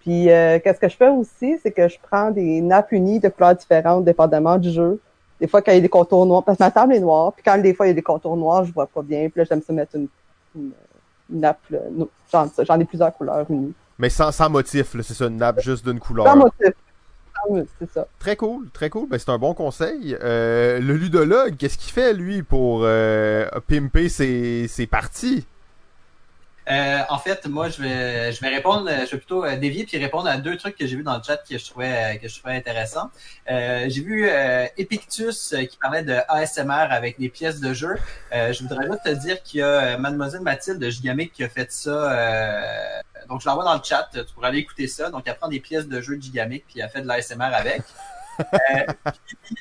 Puis, euh, qu'est-ce que je fais aussi, c'est que je prends des nappes unies de couleurs différentes, dépendamment du jeu. Des fois, quand il y a des contours noirs, parce que ma table est noire, puis quand des fois il y a des contours noirs, je vois pas bien. Puis là, j'aime ça mettre une, une, une nappe. J'en ai plusieurs couleurs unies. Mais sans, sans motif, là, c'est ça, une nappe juste d'une couleur. Sans motif. Ça. Très cool, très cool. Ben, c'est un bon conseil. Euh, le ludologue, qu'est-ce qu'il fait, lui, pour euh, pimper ses, ses parties? Euh, en fait, moi, je vais, je vais répondre, je vais plutôt euh, dévier puis répondre à deux trucs que j'ai vus dans le chat que je trouvais, que je trouvais intéressants. Euh, j'ai vu euh, Epictus euh, qui parlait de ASMR avec des pièces de jeu. Euh, je voudrais juste te dire qu'il y a euh, Mademoiselle Mathilde de Gigamic qui a fait ça. euh, donc, je l'envoie dans le chat. Tu pourras aller écouter ça. Donc, elle prend des pièces de jeu de Gigamic puis elle fait de l'ASMR avec. Euh, puis,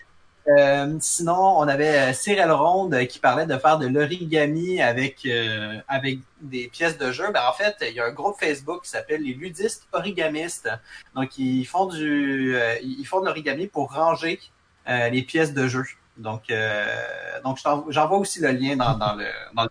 euh, sinon, on avait euh, Cyril Ronde qui parlait de faire de l'origami avec euh, avec des pièces de jeu. Ben, en fait, il y a un groupe Facebook qui s'appelle les ludistes origamistes. Donc, ils font du euh, ils font de l'origami pour ranger euh, les pièces de jeu. Donc, donc j'envoie aussi le lien dans, le dans le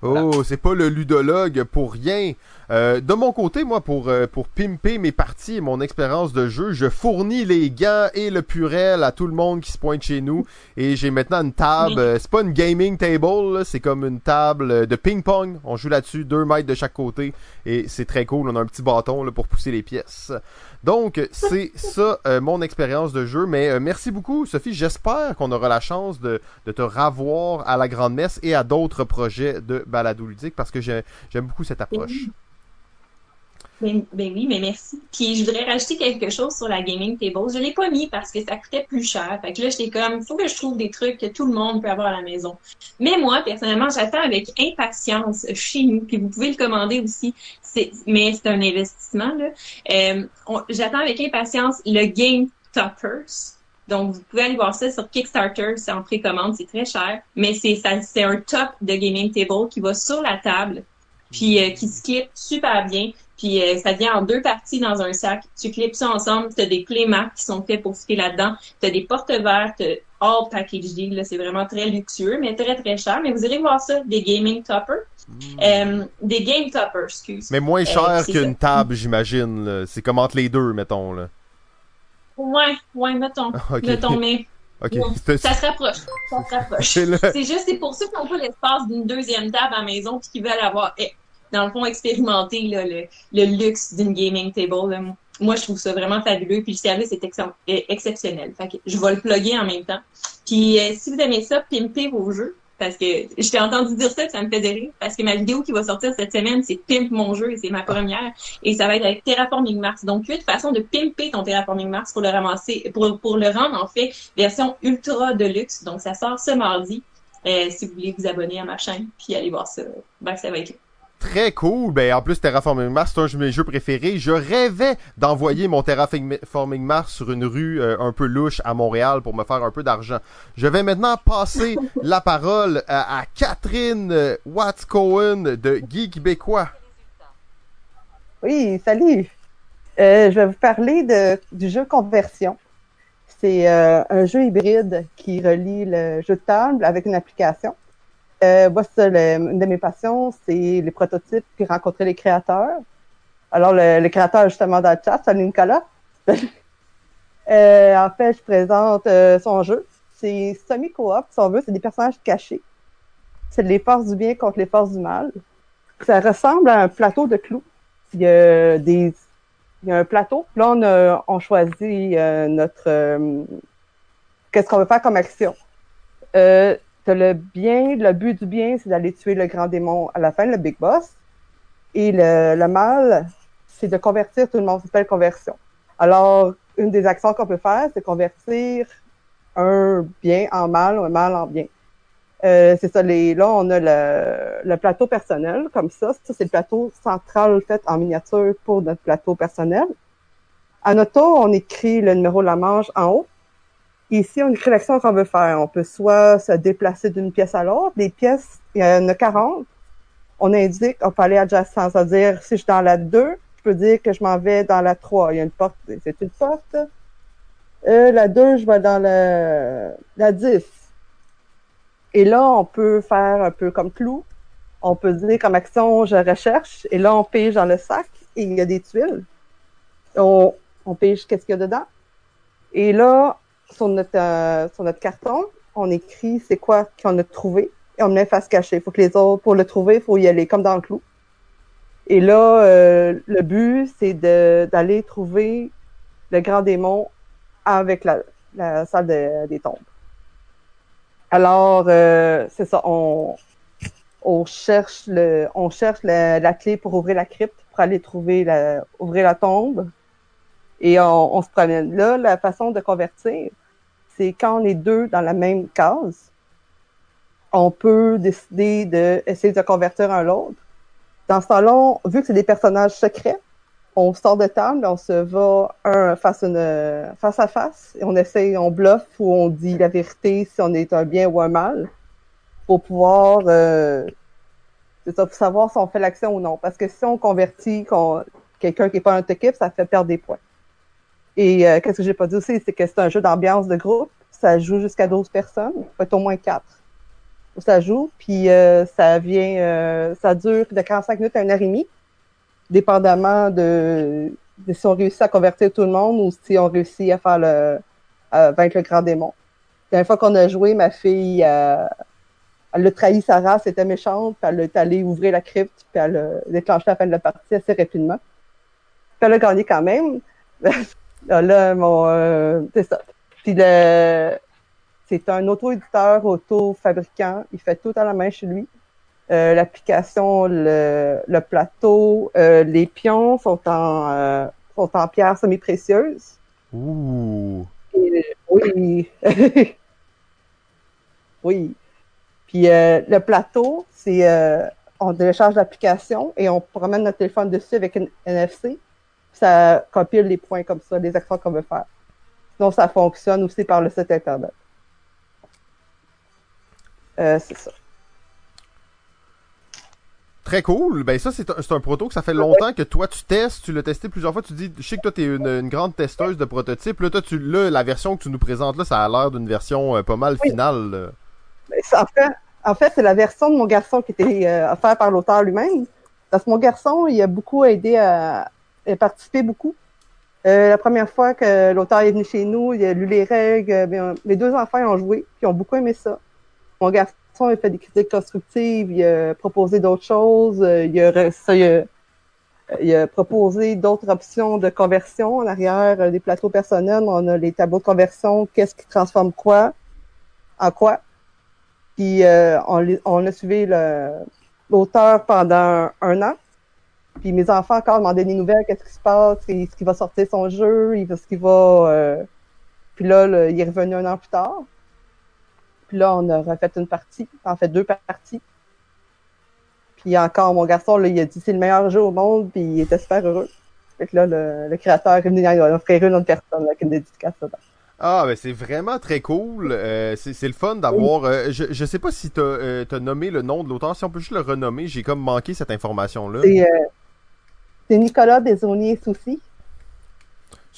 Oh, c'est pas le ludologue pour rien. Euh, de mon côté, moi, pour, euh, pour pimper mes parties et mon expérience de jeu, je fournis les gants et le purel à tout le monde qui se pointe chez nous. Et j'ai maintenant une table. Euh, c'est pas une gaming table, c'est comme une table euh, de ping-pong. On joue là-dessus, deux mètres de chaque côté. Et c'est très cool. On a un petit bâton là, pour pousser les pièces. Donc, c'est ça euh, mon expérience de jeu. Mais euh, merci beaucoup, Sophie. J'espère qu'on aura la chance de, de te ravoir à la Grande Messe et à d'autres projets de balado ludique parce que j'ai- j'aime beaucoup cette approche. Ben, oui, mais merci. Puis je voudrais rajouter quelque chose sur la gaming table. Je l'ai pas mis parce que ça coûtait plus cher. Fait que là, j'étais comme, faut que je trouve des trucs que tout le monde peut avoir à la maison. Mais moi, personnellement, j'attends avec impatience chez nous. Puis vous pouvez le commander aussi. Mais c'est un investissement là. Euh, j'attends avec impatience le Game Toppers. Donc, vous pouvez aller voir ça sur Kickstarter, c'est en précommande, c'est très cher, mais c'est c'est un top de gaming table qui va sur la table, puis euh, qui se clip super bien, puis euh, ça vient en deux parties dans un sac. Tu clips ça ensemble, tu as des clémats qui sont faits pour fitter là-dedans, tu as des porte-verres, t'as all package deal, là, c'est vraiment très luxueux, mais très très cher. Mais vous irez voir ça, des gaming toppers, euh, des game toppers, excuse. Mais moins cher Euh, qu'une table, j'imagine. là. C'est comme entre les deux, mettons. Là. Ouais, ouais, mettons, Ok. mettons, mais Ok. Ouais. C'est- ça se rapproche, ça se rapproche. C'est le... C'est juste, c'est pour ceux qui n'ont pas l'espace d'une deuxième table à la maison puis qui veulent avoir, dans le fond, expérimenter là, le, le luxe d'une gaming table. là. Moi, je trouve ça vraiment fabuleux. Puis le service est ex- est exceptionnel. Fait que je vais le plugger en même temps. Puis euh, si vous aimez ça, pimpez vos jeux. Parce que je t'ai entendu dire ça, ça me fait rire. Parce que ma vidéo qui va sortir cette semaine, c'est Pimp mon jeu et c'est ma première. Et ça va être avec Terraforming Mars. Donc, huit façons de pimper ton Terraforming Mars pour le ramasser, pour, pour le rendre, en fait, version ultra deluxe. Donc, ça sort ce mardi. Euh, si vous voulez vous abonner à ma chaîne, puis aller voir ça, ben, ça va être. Très cool. Ben, en plus, Terraforming Mars, c'est un de mes jeux préférés. Je rêvais d'envoyer mon Terraforming Mars sur une rue euh, un peu louche à Montréal pour me faire un peu d'argent. Je vais maintenant passer la parole à, à Catherine euh, Watts-Cohen de Geek Québécois. Oui, salut. Euh, je vais vous parler de, du jeu Conversion. C'est euh, un jeu hybride qui relie le jeu de table avec une application. Euh, le- une de mes passions, c'est les prototypes puis rencontrer les créateurs. Alors, le, le créateur, justement, dans le chat, salut Nicolas. Euh, en fait, je présente euh, son jeu. C'est semi-coop, si on veut. C'est des personnages cachés. C'est les forces du bien contre les forces du mal. Ça ressemble à un plateau de clous. Il y a des il y a un plateau. Là, on, a, on choisit euh, notre euh, qu'est-ce qu'on veut faire comme action. Euh, le bien, le but du bien, c'est d'aller tuer le grand démon à la fin, le big boss. Et le, mal, c'est de convertir tout le monde. S'appelle conversion. Alors, une des actions qu'on peut faire, c'est convertir un bien en mal ou un mal en bien. Euh, c'est ça, les, là, on a le, plateau personnel, comme ça. Ça, c'est le plateau central fait en miniature pour notre plateau personnel. En auto, on écrit le numéro de la manche en haut. Ici, on écrit l'action qu'on veut faire. On peut soit se déplacer d'une pièce à l'autre. Les pièces, il y en a 40. On indique, on peut aller adjacent. C'est-à-dire, si je suis dans la 2, je peux dire que je m'en vais dans la 3. Il y a une porte. C'est une porte. Euh, la 2, je vais dans la, la 10. Et là, on peut faire un peu comme clou. On peut dire comme action, je recherche. Et là, on pige dans le sac et il y a des tuiles. On, on pige qu'est-ce qu'il y a dedans. Et là, sur notre, euh, sur notre carton, on écrit c'est quoi qu'on a trouvé et on met face cachée. Faut que les autres, pour le trouver, il faut y aller comme dans le clou. Et là, euh, le but, c'est d'aller trouver le grand démon avec la, la salle de- des tombes. Alors, euh, c'est ça, on, on cherche le, on cherche la, clé pour ouvrir la crypte, pour aller trouver ouvrir la tombe. Et on, on se promène. Là, la façon de convertir, c'est quand on est deux dans la même case, on peut décider de essayer de convertir un l'autre. Dans ce temps-là, vu que c'est des personnages secrets, on sort de table, on se va un face, une, face à face, et on essaye, on bluffe ou on dit la vérité si on est un bien ou un mal, pour pouvoir, euh, c'est ça, pour savoir si on fait l'action ou non. Parce que si on convertit quelqu'un qui n'est pas notre équipe, ça fait perdre des points. Et euh, qu'est-ce que j'ai pas dit aussi, c'est que c'est un jeu d'ambiance de groupe. Ça joue jusqu'à 12 personnes, peut-être au moins 4. Ça joue, puis euh, ça vient, euh, ça dure de 45 minutes à une heure et demie, dépendamment de, si on réussit à convertir tout le monde ou si on réussit à faire le, à vaincre le grand démon. La dernière fois qu'on a joué, ma fille, euh, elle a trahi sa race, elle était méchante, puis elle est allée ouvrir la crypte, puis elle a déclenché la fin de la partie assez rapidement. Elle a gagné quand même. là, là, mon, euh, c'est ça. Puis le, c'est un auto-éditeur, auto-fabricant. Il fait tout à la main chez lui. Euh, l'application, le, le plateau, euh, les pions sont en, euh, sont en pierre semi-précieuse. Ouh. Et- oui. oui. Puis euh, le plateau, c'est euh, on télécharge l'application et on promène notre téléphone dessus avec une NFC. Ça compile les points comme ça, les actions qu'on veut faire. Sinon, ça fonctionne aussi par le site internet. Euh, c'est ça. Très cool. Ben ça, c'est un, un proto que ça fait longtemps que toi tu testes, tu l'as testé plusieurs fois. Tu dis, je sais que toi t'es une, une grande testeuse de prototypes. Là, toi, tu, là, la version que tu nous présentes là, ça a l'air d'une version euh, pas mal Oui. finale. Mais c'est- En fait, en fait c'est la version de mon garçon qui était euh, offerte par l'auteur lui-même. Parce que mon garçon, il a beaucoup aidé à, à participer beaucoup. Euh, la première fois que l'auteur est venu chez nous, il a lu les règles. euh, mes deux enfants ont joué, puis ils ont beaucoup aimé ça. Mon garçon a fait des critiques constructives, il a proposé d'autres choses, euh, il a, ça, il a, il a proposé d'autres options de conversion en arrière euh, des plateaux personnels. On a les tableaux de conversion, qu'est-ce qui transforme quoi en quoi. Puis euh, on, on a suivi l'auteur pendant un an. Puis mes enfants encore demandaient des nouvelles, qu'est-ce qui se passe, est-ce qu'il va sortir son jeu, est-ce qu'il va... euh, Puis là, il est revenu un an plus tard. Puis là, on a refait une partie, en fait deux parties. Puis encore, mon garçon, là, il a dit c'est le meilleur jeu au monde, puis il était super heureux. Fait que là, le, le créateur est venu il a offert une autre personne avec une dédicace dedans. Ah, ben c'est vraiment très cool. Euh, c'est le fun d'avoir. euh, je, je sais pas si t'as euh, nommé le nom de l'auteur. Si on peut juste le renommer, j'ai comme manqué cette information là. C'est c'est Nicolas Desauniers Soucy.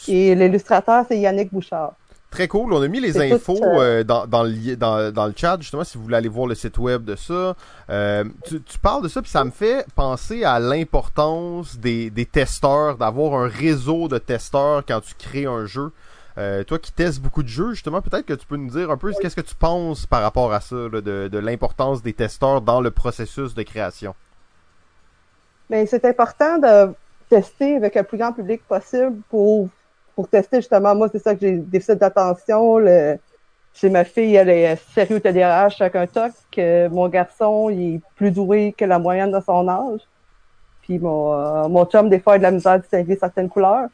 Et l'illustrateur, c'est Yannick Bouchard. Très cool. On a mis les infos tout, euh, euh, dans, dans, le, dans, dans le chat, justement, si vous voulez aller voir le site web de ça. Euh, tu, tu parles de ça, puis ça me fait penser à l'importance des, des testeurs, d'avoir un réseau de testeurs quand tu crées un jeu. Euh, toi qui testes beaucoup de jeux, justement, peut-être que tu peux nous dire un peu qu'est-ce que tu penses par rapport à ça, là, de, de l'importance des testeurs dans le processus de création? Mais c'est important de tester avec un plus grand public possible pour, pour tester justement. Moi, c'est ça que j'ai déficit d'attention. Le, chez ma fille, elle est sérieux TDAH avec un TOC. Euh, mon garçon, il est plus doué que la moyenne de son âge. Puis mon, euh, mon chum, des fois, a de la misère à distinguer certaines couleurs.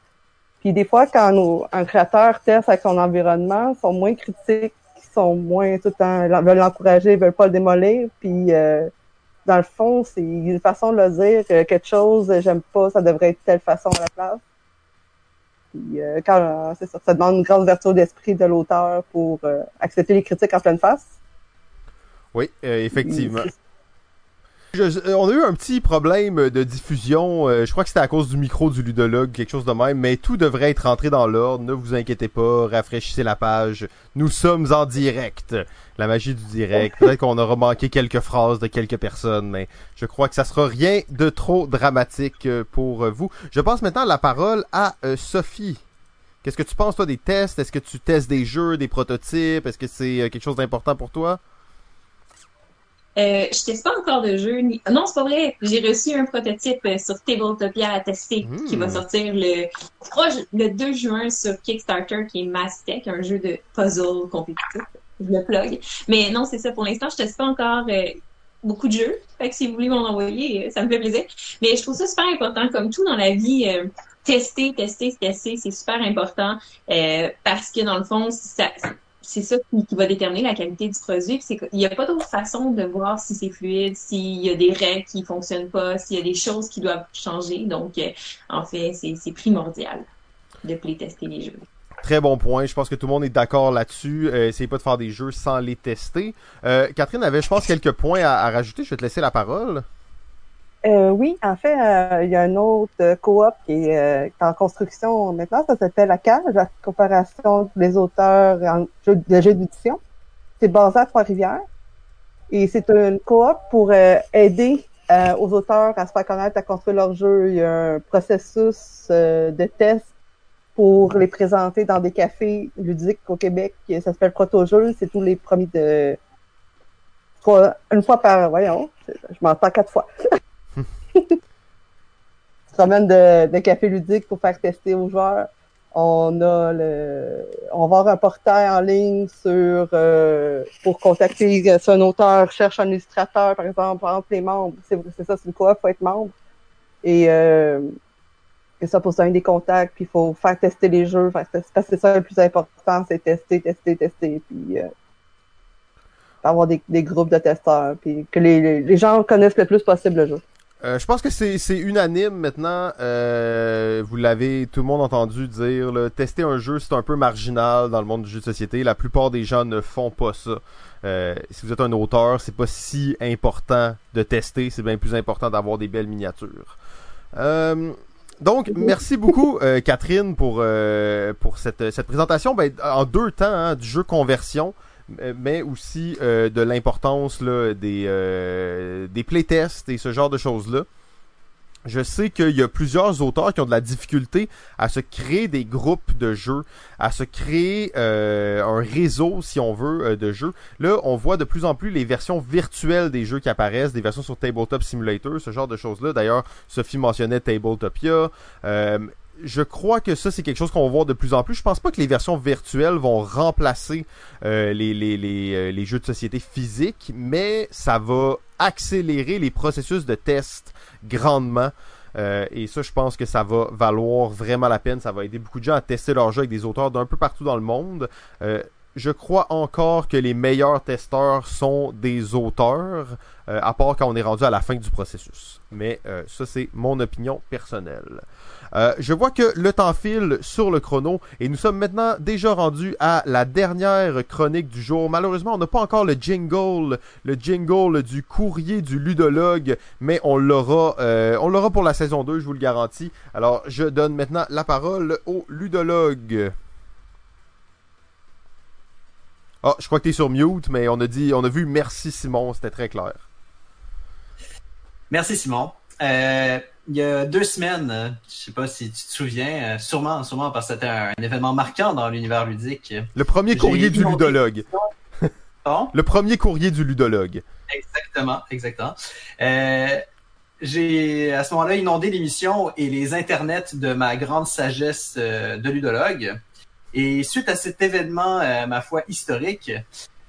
Puis des fois, quand nos- un créateur teste avec son environnement, ils sont moins critiques, ils sont moins tout le temps, veulent l'encourager, ils veulent pas le démolir. Puis euh, dans le fond, c'est une façon de le dire, euh, quelque chose, euh, j'aime pas, ça devrait être telle façon à la place. Puis euh, quand euh, c'est ça, ça demande une grande ouverture d'esprit de l'auteur pour euh, accepter les critiques en pleine face. Oui, euh, effectivement. Puis, Je- je- on a eu un petit problème de diffusion. euh, je crois que c'était à cause du micro du ludologue, quelque chose de même. Mais tout devrait être rentré dans l'ordre. Ne vous inquiétez pas. Rafraîchissez la page. Nous sommes en direct. La magie du direct. Peut-être qu'on aura manqué quelques phrases de quelques personnes, mais je crois que ça sera rien de trop dramatique euh, pour euh, vous. Je passe maintenant la parole à euh, Sophie. Qu'est-ce que tu penses, toi, des tests? Est-ce que tu testes des jeux, des prototypes? Est-ce que c'est euh, quelque chose d'important pour toi? Euh, je teste pas encore de jeu. Ni... Non, c'est pas vrai. J'ai reçu un prototype euh, sur Tabletopia à tester Hmm. qui va sortir le, je crois, le 2 juin sur Kickstarter qui est Mastech, un jeu de puzzle compétitif. Je le plug. Mais non, c'est ça. Pour l'instant, je teste pas encore euh, beaucoup de jeux. Fait que si vous voulez m'en envoyer, euh, ça me fait plaisir. Mais je trouve ça super important. Comme tout dans la vie, euh, tester, tester, tester, c'est super important. euh, parce que dans le fond, ça, c'est ça qui, qui va déterminer la qualité du produit. Puis qu'il n'y a pas d'autre façon de voir si c'est fluide, s'il y a des règles qui fonctionnent pas, s'il y a des choses qui doivent changer. Donc, euh, en fait, c'est c'est primordial de playtester les jeux. Très bon point. Je pense que tout le monde est d'accord là-dessus. Euh, essayez pas de faire des jeux sans les tester. Euh, Catherine avait, je pense, quelques points à, à rajouter. Je vais te laisser la parole. Euh, oui, en fait, euh, il y a un autre euh, coop qui est, euh, en construction maintenant. Ça s'appelle la CAGE, la coopération des auteurs en jeu, de jeux d'édition. C'est basé à Trois-Rivières. Et c'est une coop pour euh, aider euh, aux auteurs à se faire connaître, à construire leur jeu. Il y a un processus de test pour les présenter dans des cafés ludiques au Québec. Ça s'appelle Proto-jeu. C'est tous les premiers de... trois- Une fois par... Voyons, je m'entends quatre fois se promène de, de café ludique pour faire tester aux joueurs. On a le, on va avoir un portail en ligne sur euh, pour contacter euh, si un auteur cherche un illustrateur, par exemple, exemple les membres. C'est ça, c'est une coop, faut être membre. Et euh, et ça pour ça un des contacts, puis il faut faire tester les jeux. Faire tester- parce que c'est ça le plus important, c'est tester, tester, tester, puis euh, avoir des, des groupes de testeurs, puis que les, les gens connaissent le plus possible le jeu. Euh, je pense que c'est c'est unanime maintenant. Euh, vous l'avez tout le monde entendu dire. Là, tester un jeu, c'est un peu marginal dans le monde du jeu de société. La plupart des gens ne font pas ça. Euh, si vous êtes un auteur, c'est pas si important de tester. C'est bien plus important d'avoir des belles miniatures. Donc, merci beaucoup, Catherine, pour, pour cette, cette présentation. Ben, en deux temps, hein, du jeu conversion, mais aussi euh, de l'importance des, euh, des playtests et ce genre de choses-là. Je sais qu'il y a plusieurs auteurs qui ont de la difficulté à se créer des groupes de jeux, à se créer euh, un réseau, si on veut, euh, de jeux. Là, on voit de plus en plus les versions virtuelles des jeux qui apparaissent, des versions sur Tabletop Simulator, ce genre de choses-là. D'ailleurs, Sophie mentionnait Tabletopia. Euh, je crois que ça, c'est quelque chose qu'on va voir de plus en plus. Je pense pas que les versions virtuelles vont remplacer euh, euh, les jeux de société physiques, mais ça va accélérer les processus de test grandement. Euh, et ça, je pense que ça va valoir vraiment la peine. Ça va aider beaucoup de gens à tester leurs jeux avec des auteurs d'un peu partout dans le monde. Euh, je crois encore que les meilleurs testeurs sont des auteurs, euh, à part quand on est rendu à la fin du processus. Mais euh, ça, c'est mon opinion personnelle. Euh, je vois que le temps file sur le chrono et nous sommes maintenant déjà rendus à la dernière chronique du jour. Malheureusement, on n'a pas encore le jingle, le jingle du courrier du ludologue, mais on l'aura, on l'aura pour la saison 2, je vous le garantis. Alors, je donne maintenant la parole au ludologue. Ah, je crois que tu es sur mute, mais on a dit, on a vu merci Simon, c'était très clair. Merci Simon. Euh, il y a deux semaines, euh, je sais pas si tu te souviens, euh, sûrement, sûrement parce que c'était un, un événement marquant dans l'univers ludique. Le premier courrier du ludologue. Le premier courrier du ludologue. exactement, exactement. Euh, j'ai à ce moment-là inondé l'émission et les internets de ma grande sagesse de ludologue. Et suite à cet événement, euh, ma foi, historique,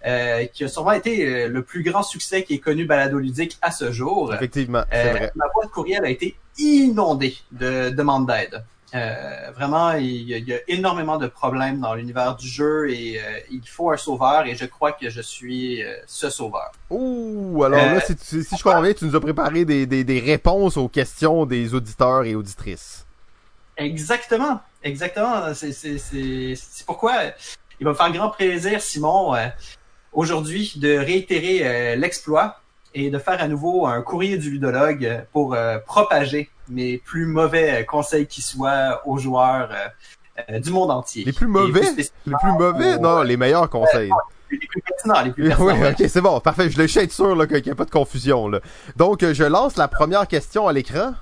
euh, qui a sûrement été euh, le plus grand succès qui est connu balado ludique à ce jour, Effectivement, c'est vrai. ma boîte courriel a été inondée de demandes d'aide. Euh, vraiment, il y, a, il y a énormément de problèmes dans l'univers du jeu et euh, il faut un sauveur et je crois que je suis euh, ce sauveur. Ouh, alors là, si, tu- si je comprends bien, tu nous as préparé des, des, des réponses aux questions des auditeurs et auditrices. Exactement, exactement. C'est- pourquoi il va me faire grand plaisir, Simon, euh, aujourd'hui de réitérer euh, l'exploit et de faire à nouveau un courrier du ludologue pour euh, propager mes plus mauvais conseils qui soient aux joueurs du monde entier. Les plus mauvais? Les plus mauvais? aux- Non, les meilleurs conseils. Les plus pertinents, les plus Oui, pertinents. ouais. ok, c'est bon, parfait. Je le être sûr qu'il n'y a pas de confusion. Là. Donc, je lance la première question à l'écran.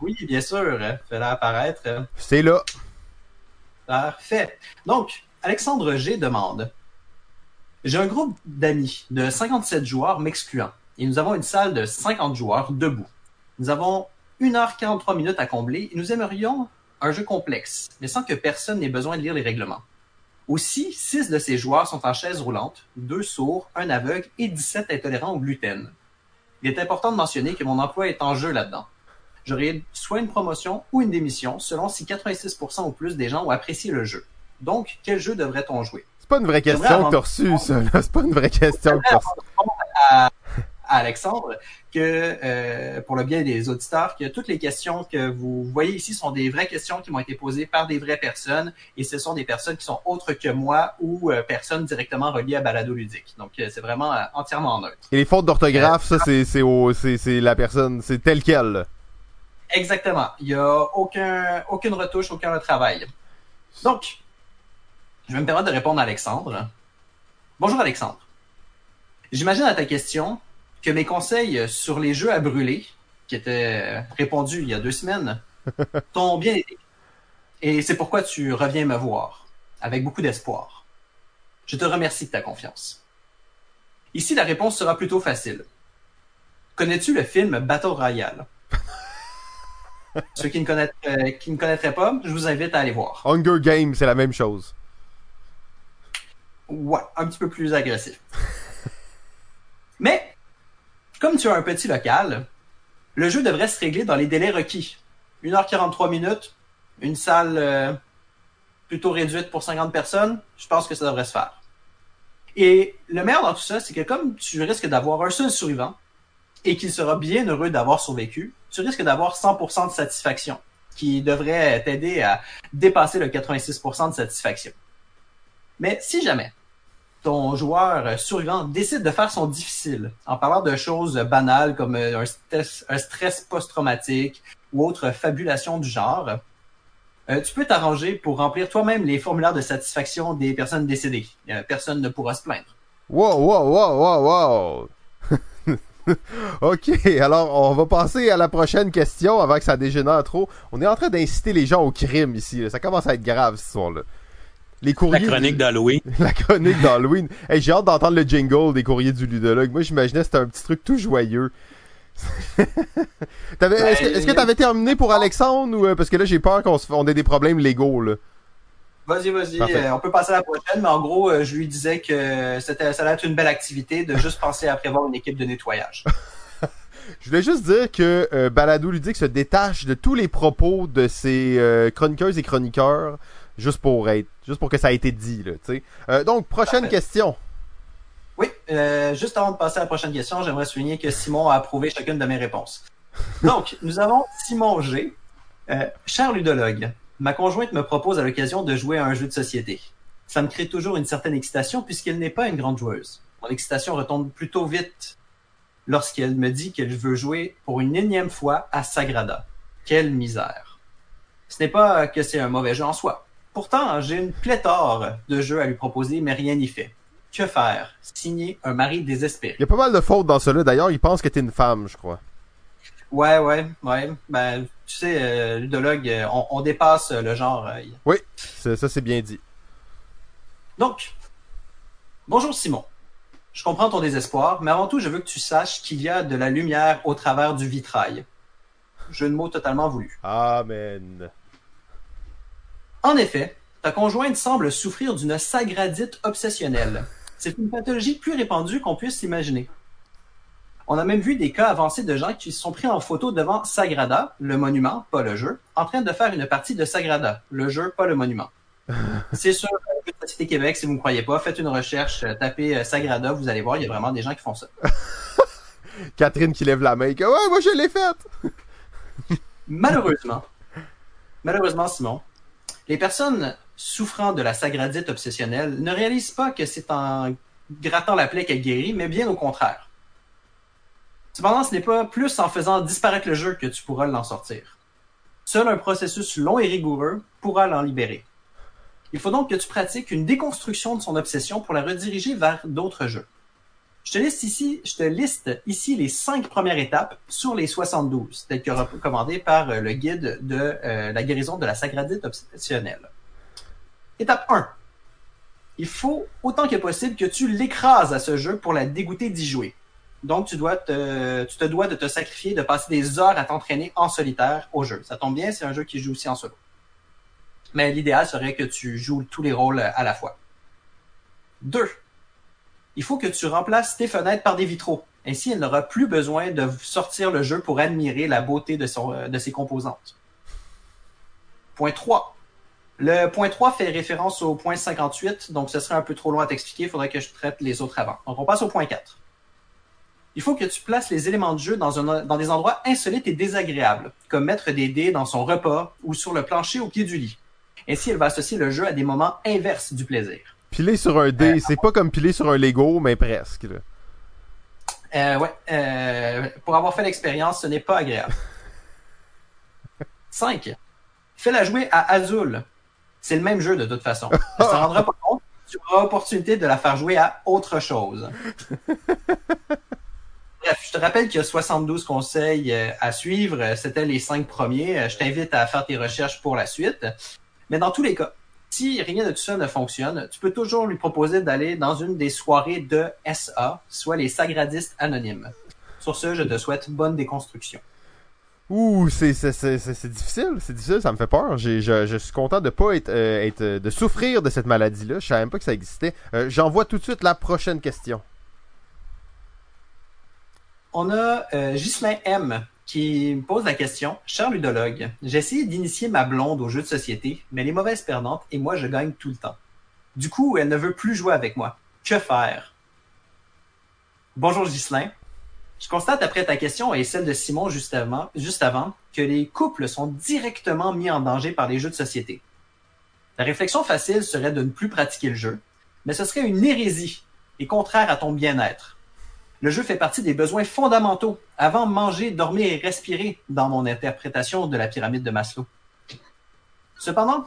Oui, bien sûr. Fais-la apparaître. C'est là. Parfait. Donc, Alexandre G demande J'ai un groupe d'amis de 57 joueurs m'excluant et nous avons une salle de 50 joueurs debout. Nous avons 1h43 minutes à combler et nous aimerions un jeu complexe, mais sans que personne n'ait besoin de lire les règlements. Aussi, 6 de ces joueurs sont en chaise roulante, 2 sourds, un aveugle et 17 intolérants au gluten. Il est important de mentionner que mon emploi est en jeu là-dedans. J'aurai soit une promotion ou une démission selon si 86% ou plus des gens ont apprécié le jeu. Donc, quel jeu devrait-on jouer? C'est pas une vraie question que t'as reçue, ça. C'est pas une vraie question que t'as reçue. à, à Alexandre que, euh, pour le bien des auditeurs, que toutes les questions que vous voyez ici sont des vraies questions qui m'ont été posées par des vraies personnes et ce sont des personnes qui sont autres que moi ou euh, personnes directement reliées à Balado Ludique. Donc, euh, c'est vraiment entièrement neutre. Et les fautes d'orthographe, ça, c'est la personne, c'est tel quel. Exactement. Il n'y a aucun, aucune retouche, aucun retravail. Donc, je vais me permettre de répondre à Alexandre. Bonjour Alexandre. J'imagine à ta question que mes conseils sur les jeux à brûler, qui étaient répondus il y a deux semaines, t'ont bien aidé. Et c'est pourquoi tu reviens me voir, avec beaucoup d'espoir. Je te remercie de ta confiance. Ici, la réponse sera plutôt facile. Connais-tu le film Battle Royale? Ceux qui ne, connaîtraient, qui ne connaîtraient pas, je vous invite à aller voir. Hunger Games, c'est la même chose. Ouais, un petit peu plus agressif. Mais, comme tu as un petit local, le jeu devrait se régler dans les délais requis. 1h43 minutes, une salle euh, plutôt réduite pour 50 personnes, je pense que ça devrait se faire. Et le meilleur dans tout ça, c'est que comme tu risques d'avoir un seul survivant, et qu'il sera bien heureux d'avoir survécu, tu risques d'avoir 100% de satisfaction, qui devrait t'aider à dépasser le 86% de satisfaction. Mais si jamais ton joueur survivant décide de faire son difficile en parlant de choses banales comme euh, un stress, post-traumatique ou autre fabulation du genre, euh, tu peux t'arranger pour remplir toi-même les formulaires de satisfaction des personnes décédées. Euh, personne ne pourra se plaindre. Wow, wow, wow, wow, wow. ok, alors on va passer à la prochaine question avant que ça dégénère trop. On est en train d'inciter les gens au crime ici. là. Ça commence à être grave ce soir-là. Les La courriers. chronique du- d'Halloween. La chronique d'Halloween. Hey, j'ai hâte d'entendre le jingle des courriers du ludologue. Moi, j'imaginais que c'était un petit truc tout joyeux. T'avais- Est-ce que- est-ce que t'avais terminé pour Alexandre ou euh, parce que là j'ai peur qu'on se- on ait des problèmes légaux là? Vas-y, vas-y, euh, on peut passer à la prochaine, mais en gros, euh, je lui disais que c'était, ça allait être une belle activité de juste penser à prévoir une équipe de nettoyage. Je voulais juste dire que euh, Balado Ludique se détache de tous les propos de ses euh, chroniqueuses et chroniqueurs Juste pour être, juste pour que ça ait été dit, là, donc, prochaine Parfait. question. Oui, juste avant de passer à la prochaine question, j'aimerais souligner que Simon a approuvé chacune de mes réponses. Donc, nous avons Simon G. Cher ludologue, ma conjointe me propose à l'occasion de jouer à un jeu de société. Ça me crée toujours une certaine excitation puisqu'elle n'est pas une grande joueuse. Mon excitation retombe plutôt vite lorsqu'elle me dit qu'elle veut jouer pour une énième fois à Sagrada. Quelle misère. Ce n'est pas que c'est un mauvais jeu en soi. Pourtant, j'ai une pléthore de jeux à lui proposer, mais rien n'y fait. Que faire? Signer un mari désespéré. Il y a pas mal de fautes dans cela. D'ailleurs, il pense que t'es une femme, je crois. Ouais, ouais, ouais. Ben, tu sais, euh, ludologue, euh, on, on dépasse euh, le genre. Oui, ça c'est bien dit. Donc, bonjour Simon. Je comprends ton désespoir, mais avant tout, je veux que tu saches qu'il y a de la lumière au travers du vitrail. Jeu de mots totalement voulu. Amen. En effet, ta conjointe semble souffrir d'une sagradite obsessionnelle. C'est une pathologie plus répandue qu'on puisse l'imaginer. On a même vu des cas avancés de gens qui se sont pris en photo devant Sagrada, le monument, pas le jeu, en train de faire une partie de Sagrada, le jeu, pas le monument. C'est euh, Société Québec, si vous ne croyez pas, faites une recherche, euh, tapez euh, Sagrada, vous allez voir, il y a vraiment des gens qui font ça. Catherine qui lève la main et que ouais, moi je l'ai faite. Malheureusement, malheureusement, Simon, les personnes souffrant de la sagradite obsessionnelle ne réalisent pas que c'est en grattant la plaie qu'elle guérit, mais bien au contraire. Cependant, ce n'est pas plus en faisant disparaître le jeu que tu pourras l'en sortir. Seul un processus long et rigoureux pourra l'en libérer. Il faut donc que tu pratiques une déconstruction de son obsession pour la rediriger vers d'autres jeux. Je te liste ici, les cinq premières étapes sur les 72, telles que recommandées par euh, le guide de euh, la guérison de la sagradite obsessionnelle. Étape 1. Il faut autant que possible que tu l'écrases à ce jeu pour la dégoûter d'y jouer. Donc tu te, dois de te sacrifier, de passer des heures à t'entraîner en solitaire au jeu. Ça tombe bien, c'est un jeu qui joue aussi en solo. Mais l'idéal serait que tu joues tous les rôles à la fois. 2 il faut que tu remplaces tes fenêtres par des vitraux. Ainsi, elle n'aura plus besoin de sortir le jeu pour admirer la beauté de ses composantes. Point 3. Le point 3 fait référence au point 58, donc ce serait un peu trop long à t'expliquer, il faudrait que je traite les autres avant. Donc on passe au point 4. Il faut que tu places les éléments de jeu dans, un, dans des endroits insolites et désagréables, comme mettre des dés dans son repas ou sur le plancher au pied du lit. Ainsi, elle va associer le jeu à des moments inverses du plaisir. Piler sur un dé, c'est pas comme piler sur un Lego, mais presque. Là. Euh, ouais, euh, pour avoir fait l'expérience, ce n'est pas agréable. 5. Fais-la jouer à Azul. C'est le même jeu de toute façon. Ça ne rendra pas compte. Tu auras opportunité de la faire jouer à autre chose. Je te rappelle qu'il y a 72 conseils euh, à suivre. C'était les cinq premiers. Euh, Je t'invite à faire tes recherches pour la suite. Mais dans tous les cas, si rien de tout ça ne fonctionne, tu peux toujours lui proposer d'aller dans une des soirées de SA, soit les sagradistes anonymes. Sur ce, je te souhaite bonne déconstruction. Ouh, c'est difficile, c'est difficile, ça me fait peur. Je, suis content de pas euh, de souffrir de cette maladie-là. Je savais même pas que ça existait. J'envoie tout de suite la prochaine question. On a euh, Ghislain M qui me pose la question. Cher ludologue, j'ai d'initier ma blonde aux jeux de société, mais elle est mauvaise perdante et moi je gagne tout le temps. Du coup, elle ne veut plus jouer avec moi. Que faire? Bonjour Ghislain. Je constate après ta question et celle de Simon juste juste avant que les couples sont directement mis en danger par les jeux de société. La réflexion facile serait de ne plus pratiquer le jeu, mais ce serait une hérésie et contraire à ton bien-être. Le jeu fait partie des besoins fondamentaux avant manger, dormir et respirer dans mon interprétation de la pyramide de Maslow. Cependant,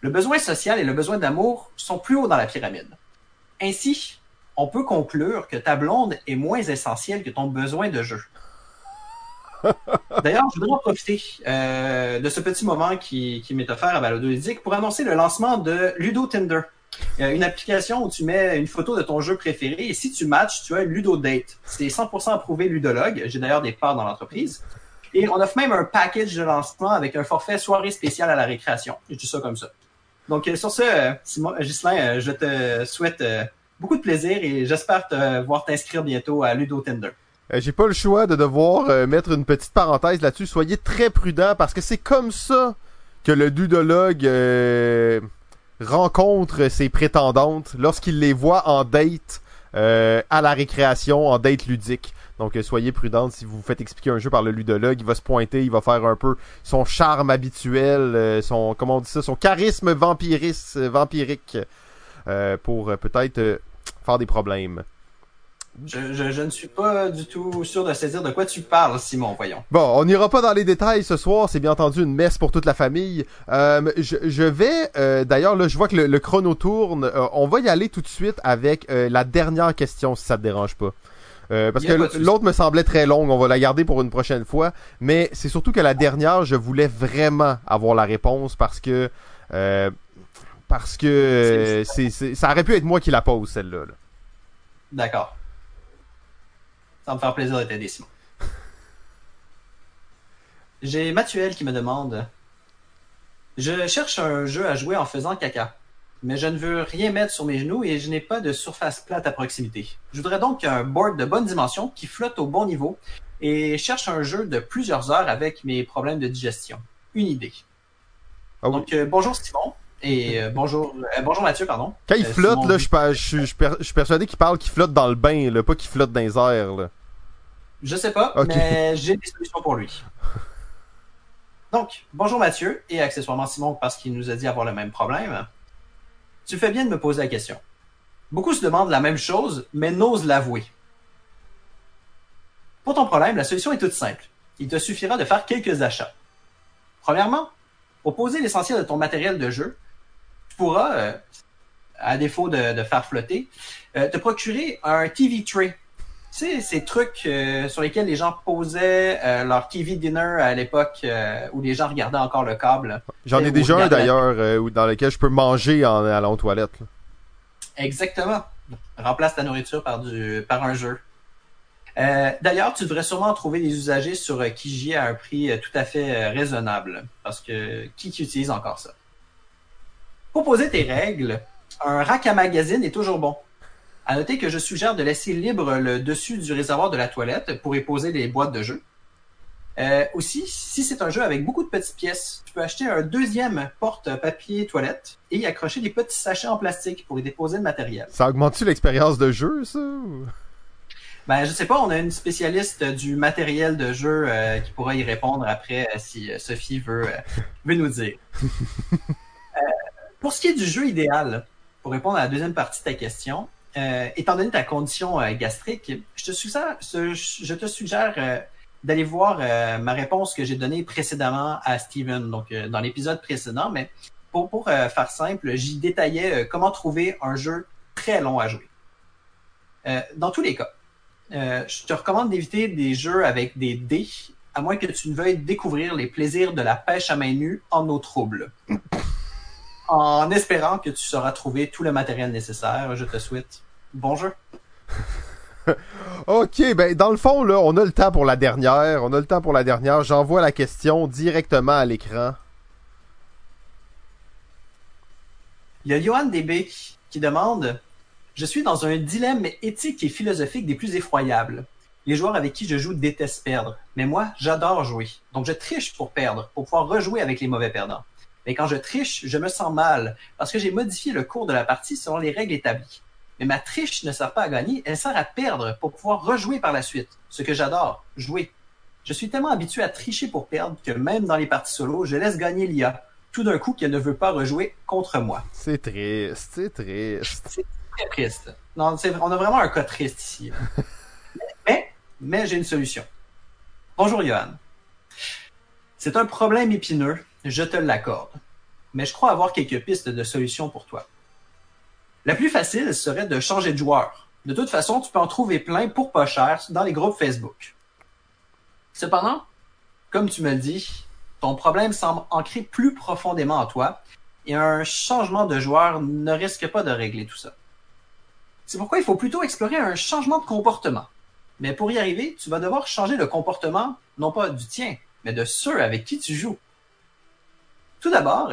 le besoin social et le besoin d'amour sont plus hauts dans la pyramide. Ainsi, on peut conclure que ta blonde est moins essentielle que ton besoin de jeu. D'ailleurs, je voudrais en profiter euh, de ce petit moment qui, qui m'est offert à Balado pour annoncer le lancement de Ludo Tinder. Euh, une application où tu mets une photo de ton jeu préféré et si tu matches, tu as une Ludo Date. C'est 100% approuvé ludologue. J'ai d'ailleurs des parts dans l'entreprise. Et on offre même un package de lancement avec un forfait soirée spéciale à la récréation. Je dis ça comme ça. Donc euh, sur ce, euh, Simon, Ghislain, euh, je te souhaite beaucoup de plaisir et j'espère te voir t'inscrire bientôt à Ludo Tinder. Euh, J'ai pas le choix de devoir mettre une petite parenthèse là-dessus. Soyez très prudents parce que c'est comme ça que le ludologue euh, rencontre ses prétendantes lorsqu'il les voit en date euh, à la récréation, en date ludique. Donc euh, soyez prudente si vous vous faites expliquer un jeu par le ludologue, il va se pointer, il va faire un peu son charme habituel, euh, son comment on dit ça, son charisme vampiris, euh, vampirique euh, pour peut-être euh, faire des problèmes. Je, je, je ne suis pas du tout sûr de saisir de quoi tu parles, Simon, voyons. Bon, on n'ira pas dans les détails ce soir, c'est bien entendu une messe pour toute la famille. Euh, je, je vais, euh, d'ailleurs, là, je vois que le, le chrono tourne. Euh, on va y aller tout de suite avec la dernière question, si ça te dérange pas. Parce que l'autre me semblait très longue, on va la garder pour une prochaine fois. Mais c'est surtout que la dernière, je voulais vraiment avoir la réponse parce que parce que c'est- ça aurait pu être moi qui la pose celle-là. là. D'accord. Ça va me faire plaisir de t'aider, Simon. J'ai Mathuel qui me demande Je cherche un jeu à jouer en faisant caca, mais je ne veux rien mettre sur mes genoux et je n'ai pas de surface plate à proximité. Je voudrais donc un board de bonne dimension qui flotte au bon niveau et cherche un jeu de plusieurs heures avec mes problèmes de digestion. Une idée. Ah oui. Donc, euh, bonjour Simon et euh, bonjour, euh, bonjour Mathieu, pardon. Quand il Euh, flotte, là, je, suis- je, suis per- je suis persuadé qu'il parle qu'il flotte dans le bain, là, pas qu'il flotte dans les airs. Là. Je sais pas, mais j'ai des solutions pour lui. Donc, bonjour Mathieu, et accessoirement Simon parce qu'il nous a dit avoir le même problème. Tu fais bien de me poser la question. Beaucoup se demandent la même chose, mais n'osent l'avouer. Pour ton problème, la solution est toute simple. Il te suffira de faire quelques achats. Premièrement, pour poser l'essentiel de ton matériel de jeu, tu pourras, euh, à défaut de, de faire flotter, euh, te procurer un TV tray tu sais, ces trucs euh, sur lesquels les gens posaient leur TV dinner à l'époque où les gens regardaient encore le câble. J'en ai déjà un d'ailleurs dans lequel je peux manger en allant aux toilettes. là. Exactement. Remplace ta nourriture par du par un jeu. Euh, D'ailleurs, tu devrais sûrement trouver des usagers sur euh, Kijiji à un prix euh, tout à fait raisonnable, parce que qui utilise encore ça? Pour poser tes règles, un rack à magazine est toujours bon. À noter que je suggère de laisser libre le dessus du réservoir de la toilette pour y poser les boîtes de jeu. Euh, aussi, si c'est un jeu avec beaucoup de petites pièces, tu peux acheter un deuxième porte-papier toilette et y accrocher des petits sachets en plastique pour y déposer le matériel. Ça augmente-tu l'expérience de jeu, ça? Ben, je sais pas, on a une spécialiste du matériel de jeu euh, qui pourra y répondre après euh, si Sophie veut, euh, veut nous dire. Pour ce qui est du jeu idéal, pour répondre à la deuxième partie de ta question, euh, étant donné ta condition euh, gastrique, je te suggère, euh, d'aller voir ma réponse que j'ai donnée précédemment à Steven, donc dans l'épisode précédent, mais pour, pour faire simple, j'y détaillais comment trouver un jeu très long à jouer. Dans tous les cas, je te recommande d'éviter des jeux avec des dés, à moins que tu ne veuilles découvrir les plaisirs de la pêche à main nue en eau trouble. En espérant que tu sauras trouver tout le matériel nécessaire, je te souhaite bon jeu. Ok, ben dans le fond, là, on a le temps pour la dernière. On a le temps pour la dernière. J'envoie la question directement à l'écran. Il y a Johan qui- qui demande Je suis dans un dilemme éthique et philosophique des plus effroyables. Les joueurs avec qui je joue détestent perdre, mais moi, j'adore jouer. Donc je triche pour perdre, pour pouvoir rejouer avec les mauvais perdants. Mais quand je triche, je me sens mal, parce que j'ai modifié le cours de la partie selon les règles établies. Mais ma triche ne sert pas à gagner, elle sert à perdre pour pouvoir rejouer par la suite. Ce que j'adore, jouer. Je suis tellement habitué à tricher pour perdre que même dans les parties solo, je laisse gagner l'IA, tout d'un coup qu'elle ne veut pas rejouer contre moi. C'est triste, c'est triste. C'est très triste. Non, on a vraiment un cas triste ici. mais, mais j'ai une solution. Bonjour Johan. C'est un problème épineux, je te l'accorde. Mais je crois avoir quelques pistes de solutions pour toi. La plus facile serait de changer de joueur. De toute façon, tu peux en trouver plein pour pas cher dans les groupes Facebook. Cependant, comme tu me le dis, ton problème semble ancré plus profondément en toi et un changement de joueur ne risque pas de régler tout ça. C'est pourquoi il faut plutôt explorer un changement de comportement. Mais pour y arriver, tu vas devoir changer le comportement, non pas du tien, mais de ceux avec qui tu joues. Tout d'abord,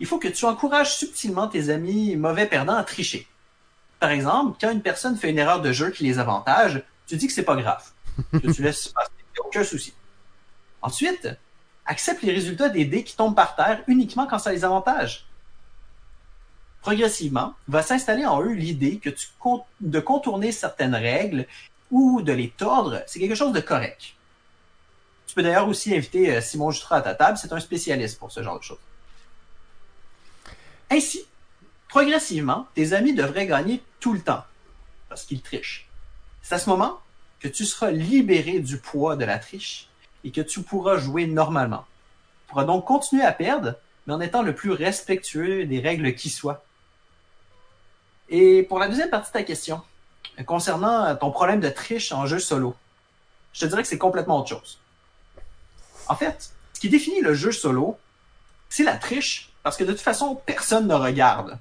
il faut que tu encourages subtilement tes amis mauvais perdants à tricher. Par exemple, quand une personne fait une erreur de jeu qui les avantage, tu dis que c'est pas grave, que tu laisses passer, aucun souci. Ensuite, accepte les résultats des dés qui tombent par terre uniquement quand ça les avantage. Progressivement, va s'installer en eux l'idée que tu de contourner certaines règles ou de les tordre, c'est quelque chose de correct. Tu peux d'ailleurs aussi inviter euh, Simon Jutra à ta table, c'est un spécialiste pour ce genre de choses. Ainsi, progressivement, tes amis devraient gagner tout le temps, parce qu'ils trichent. C'est à ce moment que tu seras libéré du poids de la triche et que tu pourras jouer normalement. Tu pourras donc continuer à perdre, mais en étant le plus respectueux des règles qui soient. Et pour la deuxième partie de ta question, concernant ton problème de triche en jeu solo, je te dirais que c'est complètement autre chose. En fait, ce qui définit le jeu solo, c'est la triche, parce que de toute façon, personne ne regarde.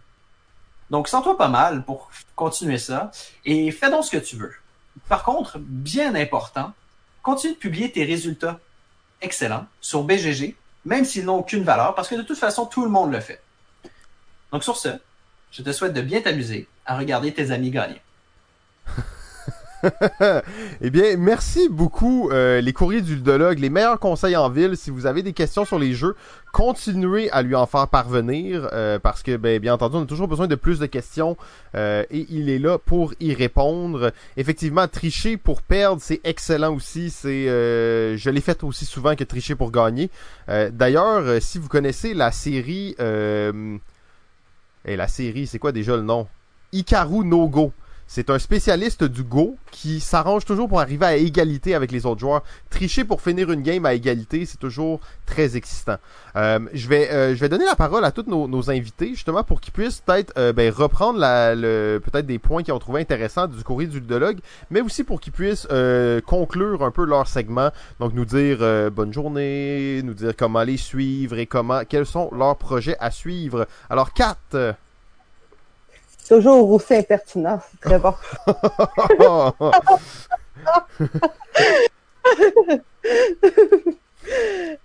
Donc, sens-toi pas mal pour continuer ça, et fais donc ce que tu veux. Par contre, bien important, continue de publier tes résultats excellents sur BGG, même s'ils n'ont aucune valeur, parce que de toute façon, tout le monde le fait. Donc, sur ce, je te souhaite de bien t'amuser à regarder tes amis gagner. eh bien, merci beaucoup, euh, les courriers du ludologue, les meilleurs conseils en ville. Si vous avez des questions sur les jeux, continuez à lui en faire parvenir, euh, parce que, ben, bien entendu, on a toujours besoin de plus de questions, euh, et il est là pour y répondre. Effectivement, tricher pour perdre, c'est excellent aussi. C'est, je l'ai fait aussi souvent que tricher pour gagner. D'ailleurs, si vous connaissez la série, et la série, c'est quoi déjà le nom? Ikaru no Go. C'est un spécialiste du Go qui s'arrange toujours pour arriver à égalité avec les autres joueurs. Tricher pour finir une game à égalité, c'est toujours très excitant. Euh, je vais euh, je vais donner la parole à tous nos, invités justement pour qu'ils puissent peut-être euh, ben, reprendre peut-être des points qu'ils ont trouvé intéressants du courrier du ludologue, mais aussi pour qu'ils puissent conclure un peu leur segment. Donc nous dire bonne journée, nous dire comment les suivre et comment quels sont leurs projets à suivre. Alors Kat Toujours aussi impertinent, c'est très bon.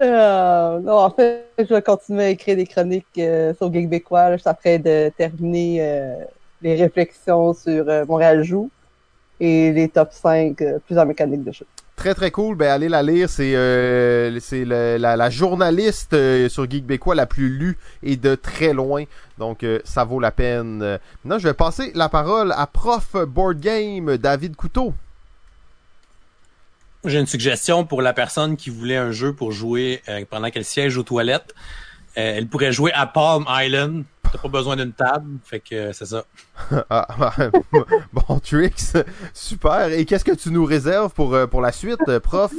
Euh, non, en fait, je vais continuer à écrire des chroniques euh, sur Geekbécois. Je suis en train de terminer euh, les réflexions sur Montréal Joue et les top 5 plusieurs mécaniques de jeu. Très très cool, ben allez la lire, c'est c'est la, journaliste sur Geekbécois la plus lue et de très loin. Donc, euh, ça vaut la peine. Maintenant, je vais passer la parole à prof board game David Couteau. J'ai une suggestion pour la personne qui voulait un jeu pour jouer euh, pendant qu'elle siège aux toilettes. Euh, elle pourrait jouer à Palm Island. T'as pas besoin d'une table, fait que c'est ça. ah, bon, Trix, super. Et qu'est-ce que tu nous réserves pour, pour la suite, prof?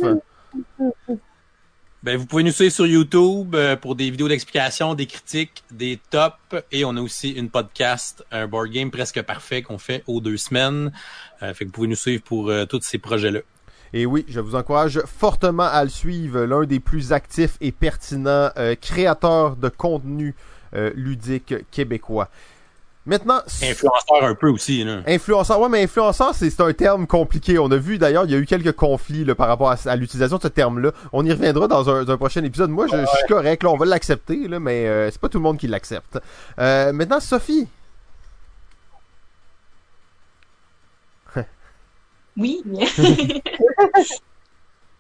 Ben, vous pouvez nous suivre sur YouTube euh, pour des vidéos d'explication, des critiques, des tops et on a aussi une podcast, un board game presque parfait qu'on fait aux deux semaines. Euh, fait que vous pouvez nous suivre pour euh, tous ces projets-là. Et oui, je vous encourage fortement à le suivre, l'un des plus actifs et pertinents créateurs de contenu ludique québécois. Maintenant. Influenceur un peu aussi, là. Influenceur, ouais, mais influenceur, c'est un terme compliqué. On a vu d'ailleurs, il y a eu quelques conflits là, par rapport à, l'utilisation de ce terme-là. On y reviendra dans un, prochain épisode. Moi, je, suis correct, là, on va l'accepter, mais euh, c'est pas tout le monde qui l'accepte. Euh, maintenant, Sophie. Oui.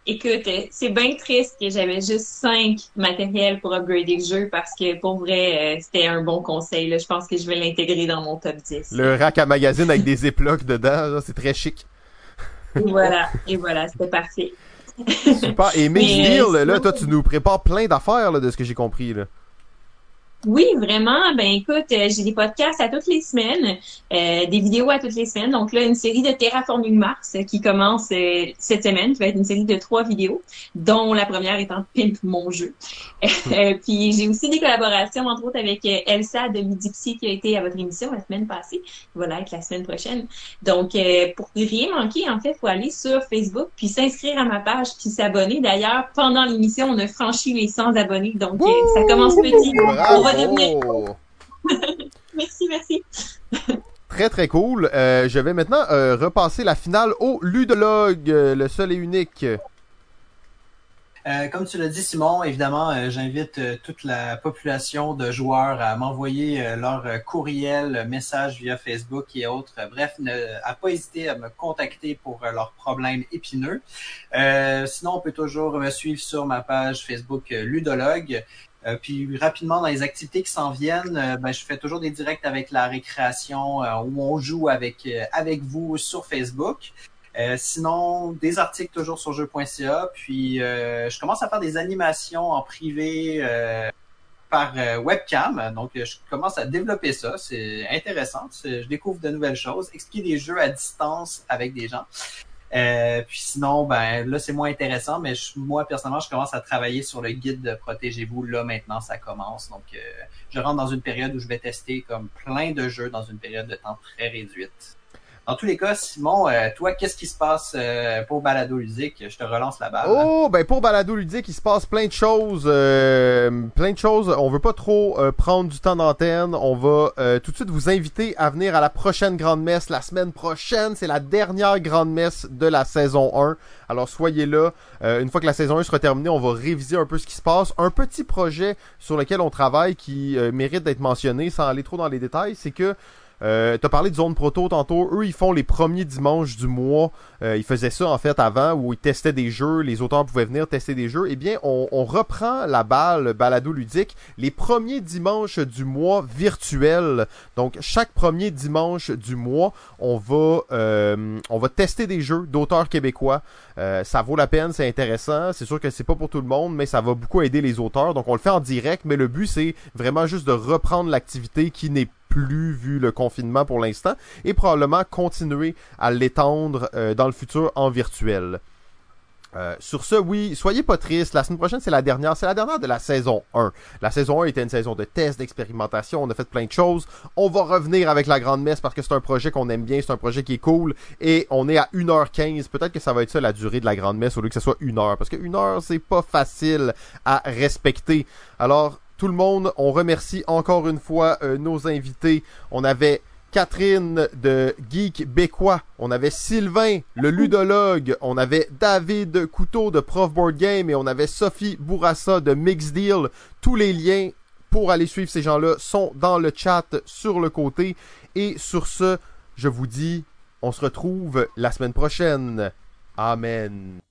Écoute, c'est bien triste que j'avais juste cinq matériels pour upgrader le jeu parce que pour vrai, euh, c'était un bon conseil. Là. Je pense que je vais l'intégrer dans mon top 10. Le rack à magazine avec des éplocs dedans, c'est très chic. Et voilà, et voilà, c'était parfait. Super. Et Mix euh, là, toi, tu nous prépares plein d'affaires de ce que j'ai compris. Là. Oui, vraiment. Ben écoute, euh, j'ai des podcasts à toutes les semaines, euh, des vidéos à toutes les semaines. Donc là, une série de Terraforming Mars qui commence euh, cette semaine, qui va être une série de trois vidéos, dont la première étant Pimp mon jeu. puis j'ai aussi des collaborations, entre autres, avec Elsa de Midipsy qui a été à votre émission la semaine passée, qui va être la semaine prochaine. Donc pour rien manquer, en fait, faut aller sur Facebook puis s'inscrire à ma page puis s'abonner. D'ailleurs, pendant l'émission, on a franchi les 100 abonnés, donc ça commence petit. Oh! merci, merci. Très très cool. Euh, je vais maintenant euh, repasser la finale au ludologue, euh, le seul et unique. Euh, comme tu l'as dit, Simon, évidemment, euh, j'invite euh, toute la population de joueurs à m'envoyer leur courriel, message via Facebook et autres. Bref, ne, à pas hésiter à me contacter pour leurs problèmes épineux. sinon, on peut toujours me suivre sur ma page Facebook Ludologue. Puis rapidement dans les activités qui s'en viennent, ben, je fais toujours des directs avec la récréation où on joue avec avec vous sur Facebook. Euh, sinon, des articles toujours sur jeu.ca. Puis, euh, je commence à faire des animations en privé euh, par webcam. Donc, je commence à développer ça. C'est intéressant. Je découvre de nouvelles choses. Expliquer des jeux à distance avec des gens. Puis sinon, ben là, c'est moins intéressant, mais moi, personnellement, je commence à travailler sur le guide de Protégez-vous. Là, maintenant, ça commence. Donc, je rentre dans une période où je vais tester comme plein de jeux dans une période de temps très réduite. Dans tous les cas, Simon, euh, toi, qu'est-ce qui se passe euh, pour Balado Ludique? Je te relance la balle. Oh, ben pour Balado Ludique, il se passe plein de choses. Euh, plein de choses. On veut pas trop prendre du temps d'antenne. On va tout de suite vous inviter à venir à la prochaine grande messe. La semaine prochaine, c'est la dernière grande messe de la saison 1. Alors soyez là. une fois que la saison 1 sera terminée, on va réviser un peu ce qui se passe. Un petit projet sur lequel on travaille qui mérite d'être mentionné sans aller trop dans les détails, c'est que euh, T'as parlé de Zone Proto tantôt. Eux, ils font les premiers dimanches du mois. Euh, ils faisaient ça en fait avant où ils testaient des jeux. Les auteurs pouvaient venir tester des jeux. Eh bien, on, reprend la balle balado ludique les premiers dimanches du mois virtuel. Donc, chaque premier dimanche du mois, on va euh, on va tester des jeux d'auteurs québécois. Euh, ça vaut la peine, c'est intéressant. C'est sûr que c'est pas pour tout le monde, mais ça va beaucoup aider les auteurs. Donc, on le fait en direct, mais le but c'est vraiment juste de reprendre l'activité qui n'est plus vu le confinement pour l'instant et probablement continuer à l'étendre euh, dans le futur en virtuel. Euh, sur ce, oui, soyez pas tristes. La semaine prochaine, c'est la dernière. C'est la dernière de la saison 1. La saison 1 était une saison de test, d'expérimentation. On a fait plein de choses. On va revenir avec la grande messe parce que c'est un projet qu'on aime bien. C'est un projet qui est cool. Et on est à 1h15. Peut-être que ça va être ça la durée de la grande messe au lieu que ce soit 1 heure. Parce que 1 heure, c'est pas facile à respecter. Alors, tout le monde. On remercie encore une fois euh, nos invités. On avait Catherine de Geek Bécois, on avait Sylvain, le ludologue, on avait David Couteau de Prof Board Game et on avait Sophie Bourassa de Mix Deal. Tous les liens pour aller suivre ces gens-là sont dans le chat sur le côté. Et sur ce, je vous dis, on se retrouve la semaine prochaine. Amen.